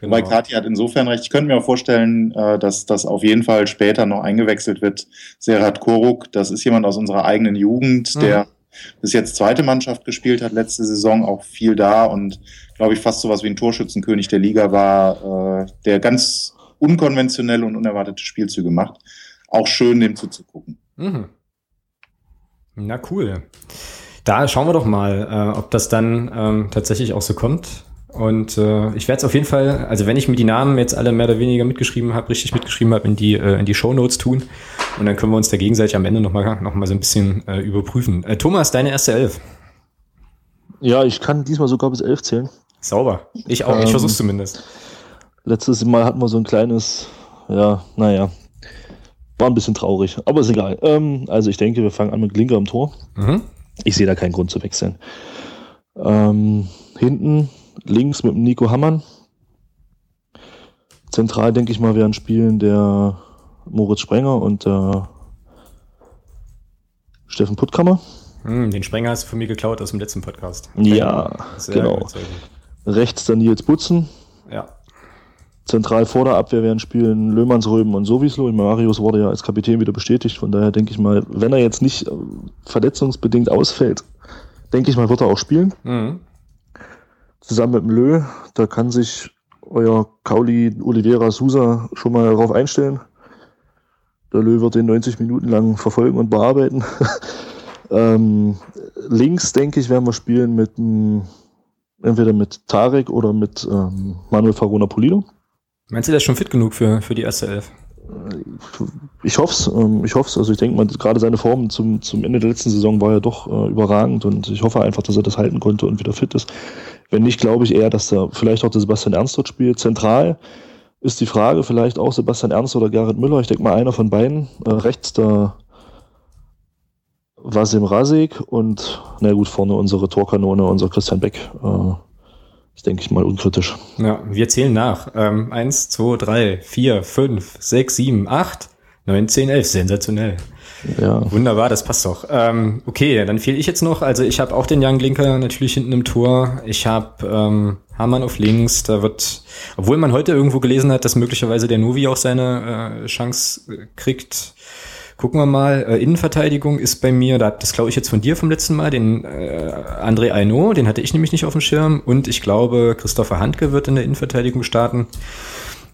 Genau. Wobei Kathi hat insofern recht. Ich könnte mir auch vorstellen, äh, dass das auf jeden Fall später noch eingewechselt wird. Serhat Koruk, das ist jemand aus unserer eigenen Jugend, der mhm. Bis jetzt zweite Mannschaft gespielt hat, letzte Saison auch viel da und glaube ich, fast sowas wie ein Torschützenkönig der Liga war, äh, der ganz unkonventionelle und unerwartete Spielzüge macht. Auch schön, dem zuzugucken. Mhm. Na cool. Da schauen wir doch mal, äh, ob das dann ähm, tatsächlich auch so kommt. Und äh, ich werde es auf jeden Fall, also wenn ich mir die Namen jetzt alle mehr oder weniger mitgeschrieben habe, richtig mitgeschrieben habe, in die äh, in die Show Notes tun. Und dann können wir uns da gegenseitig am Ende nochmal noch mal so ein bisschen äh, überprüfen. Äh, Thomas, deine erste Elf. Ja, ich kann diesmal sogar bis elf zählen. Sauber. Ich auch. Ähm, ich versuch's zumindest. Letztes Mal hatten wir so ein kleines, ja, naja, war ein bisschen traurig, aber ist egal. Ähm, also ich denke, wir fangen an mit Glinker am Tor. Mhm. Ich sehe da keinen Grund zu wechseln. Ähm, hinten links mit Nico Hammann. Zentral denke ich mal werden spielen der Moritz Sprenger und der Steffen Puttkammer. Hm, den Sprenger hast du von mir geklaut aus dem letzten Podcast. Ja, genau. Rechts dann Nils Butzen. Ja. Zentral vor der Abwehr werden spielen Löhmannsröben und Sowieslo. Marius wurde ja als Kapitän wieder bestätigt. Von daher denke ich mal, wenn er jetzt nicht äh, verletzungsbedingt ausfällt, denke ich mal, wird er auch spielen. Mhm. Zusammen mit dem Lö, da kann sich euer Kauli Oliveira Sousa schon mal darauf einstellen. Der Lö wird den 90 Minuten lang verfolgen und bearbeiten. Ähm, links, denke ich, werden wir spielen mit entweder mit Tarek oder mit ähm, Manuel Farona Polino. Meinst du, der ist schon fit genug für, für die erste Elf? Ich hoffe es. Ähm, ich hoffe es. Also ich denke mal, gerade seine Form zum, zum Ende der letzten Saison war ja doch äh, überragend und ich hoffe einfach, dass er das halten konnte und wieder fit ist. Wenn nicht, glaube ich eher, dass da vielleicht auch der Sebastian Ernst dort spielt. Zentral ist die Frage, vielleicht auch Sebastian Ernst oder Gerrit Müller. Ich denke mal, einer von beiden. Äh, rechts der Vasim Rasik und, na gut, vorne unsere Torkanone, unser Christian Beck. Äh, ist, denke ich mal, unkritisch. Ja, wir zählen nach. Ähm, eins, zwei, drei, vier, fünf, sechs, sieben, acht, neun, zehn, elf. Sensationell. Ja. Wunderbar, das passt doch. Ähm, okay, dann fehle ich jetzt noch. Also ich habe auch den Jan Glinker natürlich hinten im Tor. Ich habe ähm, Hamann auf links. Da wird, obwohl man heute irgendwo gelesen hat, dass möglicherweise der Novi auch seine äh, Chance äh, kriegt, Gucken wir mal, äh, Innenverteidigung ist bei mir, da das glaube ich jetzt von dir vom letzten Mal, den äh, André Aino, den hatte ich nämlich nicht auf dem Schirm und ich glaube, Christopher Handke wird in der Innenverteidigung starten.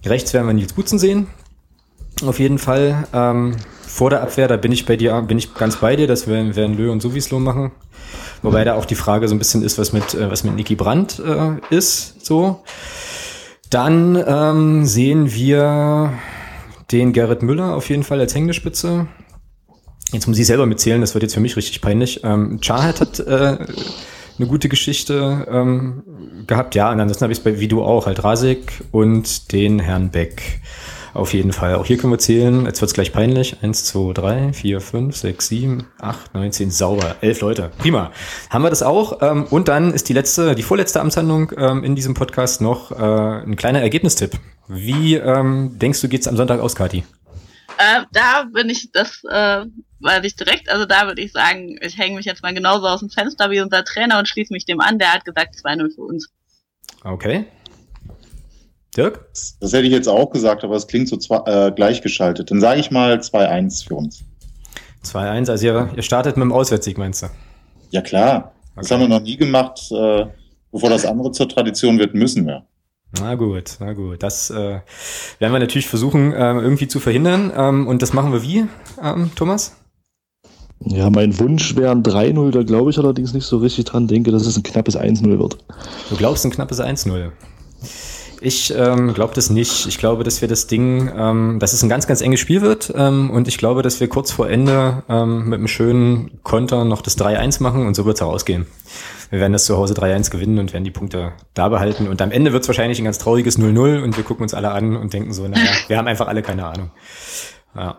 Rechts werden wir Nils Butzen sehen, auf jeden Fall. Ähm, vor der Abwehr, da bin ich bei dir, bin ich ganz bei dir, das werden, werden Lö und Sowieslo machen. Wobei da auch die Frage so ein bisschen ist, was mit, äh, was mit Niki Brandt äh, ist, so. Dann ähm, sehen wir den Gerrit Müller auf jeden Fall als Hängespitze. Jetzt muss ich selber mitzählen, das wird jetzt für mich richtig peinlich. Ähm, Chahat hat äh, eine gute Geschichte ähm, gehabt, ja, und ansonsten habe ich es bei du auch, halt Rasik und den Herrn Beck. Auf jeden Fall. Auch hier können wir zählen. Jetzt wird's gleich peinlich. Eins, zwei, drei, vier, fünf, sechs, sieben, acht, neun, zehn. Sauber. Elf Leute. Prima. Haben wir das auch. Ähm, und dann ist die letzte, die vorletzte Amtshandlung ähm, in diesem Podcast noch äh, ein kleiner Ergebnistipp. Wie ähm, denkst du, geht's am Sonntag aus, Kati? Äh, da bin ich das, äh, weil ich direkt, also da würde ich sagen, ich hänge mich jetzt mal genauso aus dem Fenster wie unser Trainer und schließe mich dem an. Der hat gesagt 2-0 für uns. Okay. Dirk? Das hätte ich jetzt auch gesagt, aber es klingt so zwei, äh, gleichgeschaltet. Dann sage ich mal 2-1 für uns. 2-1, also ihr, ihr, startet mit dem Auswärtssieg, meinst du? Ja klar. Okay. Das haben wir noch nie gemacht. Äh, bevor das andere zur Tradition wird, müssen wir. Na gut, na gut. Das äh, werden wir natürlich versuchen, äh, irgendwie zu verhindern. Ähm, und das machen wir wie, ähm, Thomas? Ja, mein Wunsch wäre ein 3-0, da glaube ich allerdings nicht so richtig dran. Denke, dass es ein knappes 1-0 wird. Du glaubst ein knappes 1-0? Ich ähm, glaube das nicht. Ich glaube, dass wir das Ding, ähm, dass es ein ganz, ganz enges Spiel wird. Ähm, und ich glaube, dass wir kurz vor Ende ähm, mit einem schönen Konter noch das 3-1 machen und so wird es herausgehen. Wir werden das zu Hause 3-1 gewinnen und werden die Punkte da behalten. Und am Ende wird es wahrscheinlich ein ganz trauriges 0-0 und wir gucken uns alle an und denken so, naja, wir haben einfach alle keine Ahnung. Ja.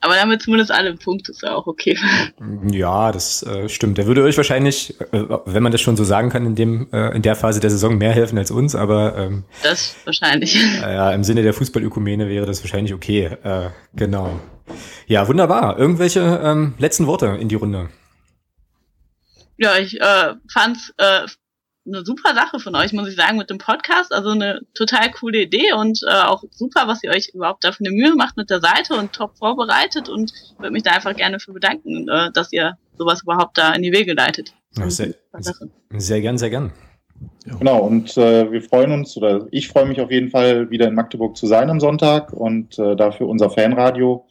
Aber damit zumindest alle Punkte ist ja auch okay. Ja, das äh, stimmt. Der würde euch wahrscheinlich, äh, wenn man das schon so sagen kann, in dem äh, in der Phase der Saison mehr helfen als uns, aber ähm, das wahrscheinlich. Äh, ja, im Sinne der Fußballökumene wäre das wahrscheinlich okay. Äh, genau. Ja, wunderbar. Irgendwelche ähm, letzten Worte in die Runde? Ja, ich äh, fand's äh, eine super Sache von euch, muss ich sagen, mit dem Podcast. Also eine total coole Idee und äh, auch super, was ihr euch überhaupt dafür eine Mühe macht mit der Seite und top vorbereitet und würde mich da einfach gerne für bedanken, äh, dass ihr sowas überhaupt da in die Wege leitet. Ja, sehr, sehr gern, sehr gern. Genau, und äh, wir freuen uns, oder ich freue mich auf jeden Fall, wieder in Magdeburg zu sein am Sonntag und äh, dafür unser Fanradio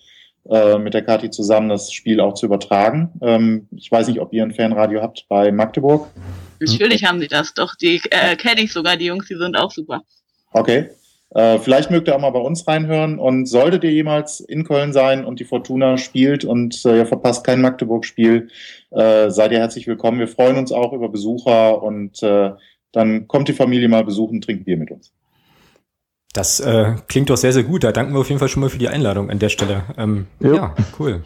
äh, mit der Kati zusammen das Spiel auch zu übertragen. Ähm, ich weiß nicht, ob ihr ein Fanradio habt bei Magdeburg. Natürlich haben sie das, doch die äh, kenne ich sogar, die Jungs, die sind auch super. Okay. Äh, vielleicht mögt ihr auch mal bei uns reinhören und solltet ihr jemals in Köln sein und die Fortuna spielt und äh, ihr verpasst kein Magdeburg-Spiel, äh, seid ihr herzlich willkommen. Wir freuen uns auch über Besucher und äh, dann kommt die Familie mal besuchen, trinkt Bier mit uns. Das äh, klingt doch sehr, sehr gut. Da danken wir auf jeden Fall schon mal für die Einladung an der Stelle. Ähm, ja, cool.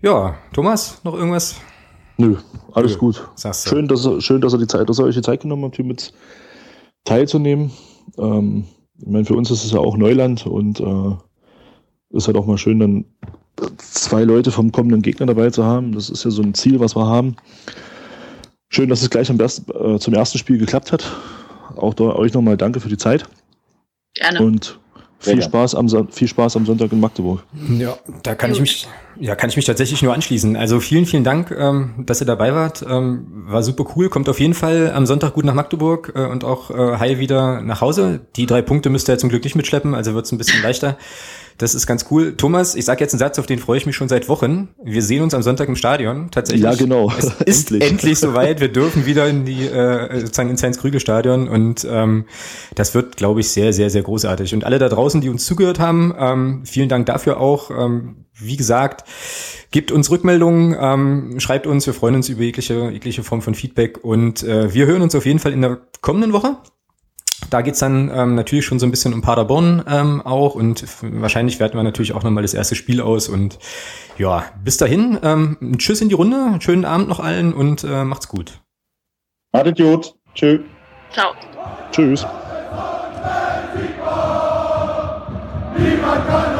Ja, Thomas, noch irgendwas? Nö, alles Nö, gut. Schön, dass, schön, dass er die Zeit, dass er euch die Zeit genommen habt, hier mit teilzunehmen. Ähm, ich meine, für uns ist es ja auch Neuland und äh, ist halt auch mal schön, dann zwei Leute vom kommenden Gegner dabei zu haben. Das ist ja so ein Ziel, was wir haben. Schön, dass es gleich am besten, äh, zum ersten Spiel geklappt hat. Auch da euch nochmal danke für die Zeit. Gerne. Und viel Spaß, am, viel Spaß am Sonntag in Magdeburg. Ja, da kann ich mich, ja, kann ich mich tatsächlich nur anschließen. Also vielen, vielen Dank, ähm, dass ihr dabei wart. Ähm, war super cool. Kommt auf jeden Fall am Sonntag gut nach Magdeburg äh, und auch äh, heil wieder nach Hause. Die drei Punkte müsst ihr ja zum Glück nicht mitschleppen, also wird's ein bisschen leichter. Das ist ganz cool. Thomas, ich sage jetzt einen Satz, auf den freue ich mich schon seit Wochen. Wir sehen uns am Sonntag im Stadion. Tatsächlich. Ja, genau. Es ist endlich, endlich soweit. Wir dürfen wieder in die äh, sozusagen ins Heinz-Krügel-Stadion und ähm, das wird, glaube ich, sehr, sehr, sehr großartig. Und alle da draußen, die uns zugehört haben, ähm, vielen Dank dafür auch. Ähm, wie gesagt, gebt uns Rückmeldungen, ähm, schreibt uns, wir freuen uns über jegliche, jegliche Form von Feedback und äh, wir hören uns auf jeden Fall in der kommenden Woche. Da geht's dann ähm, natürlich schon so ein bisschen um Paderborn ähm, auch und wahrscheinlich werten wir natürlich auch nochmal das erste Spiel aus und ja, bis dahin, ähm, ein Tschüss in die Runde, schönen Abend noch allen und äh, macht's gut. Macht's gut. Tschüss. Ciao. Tschüss. Niemand kann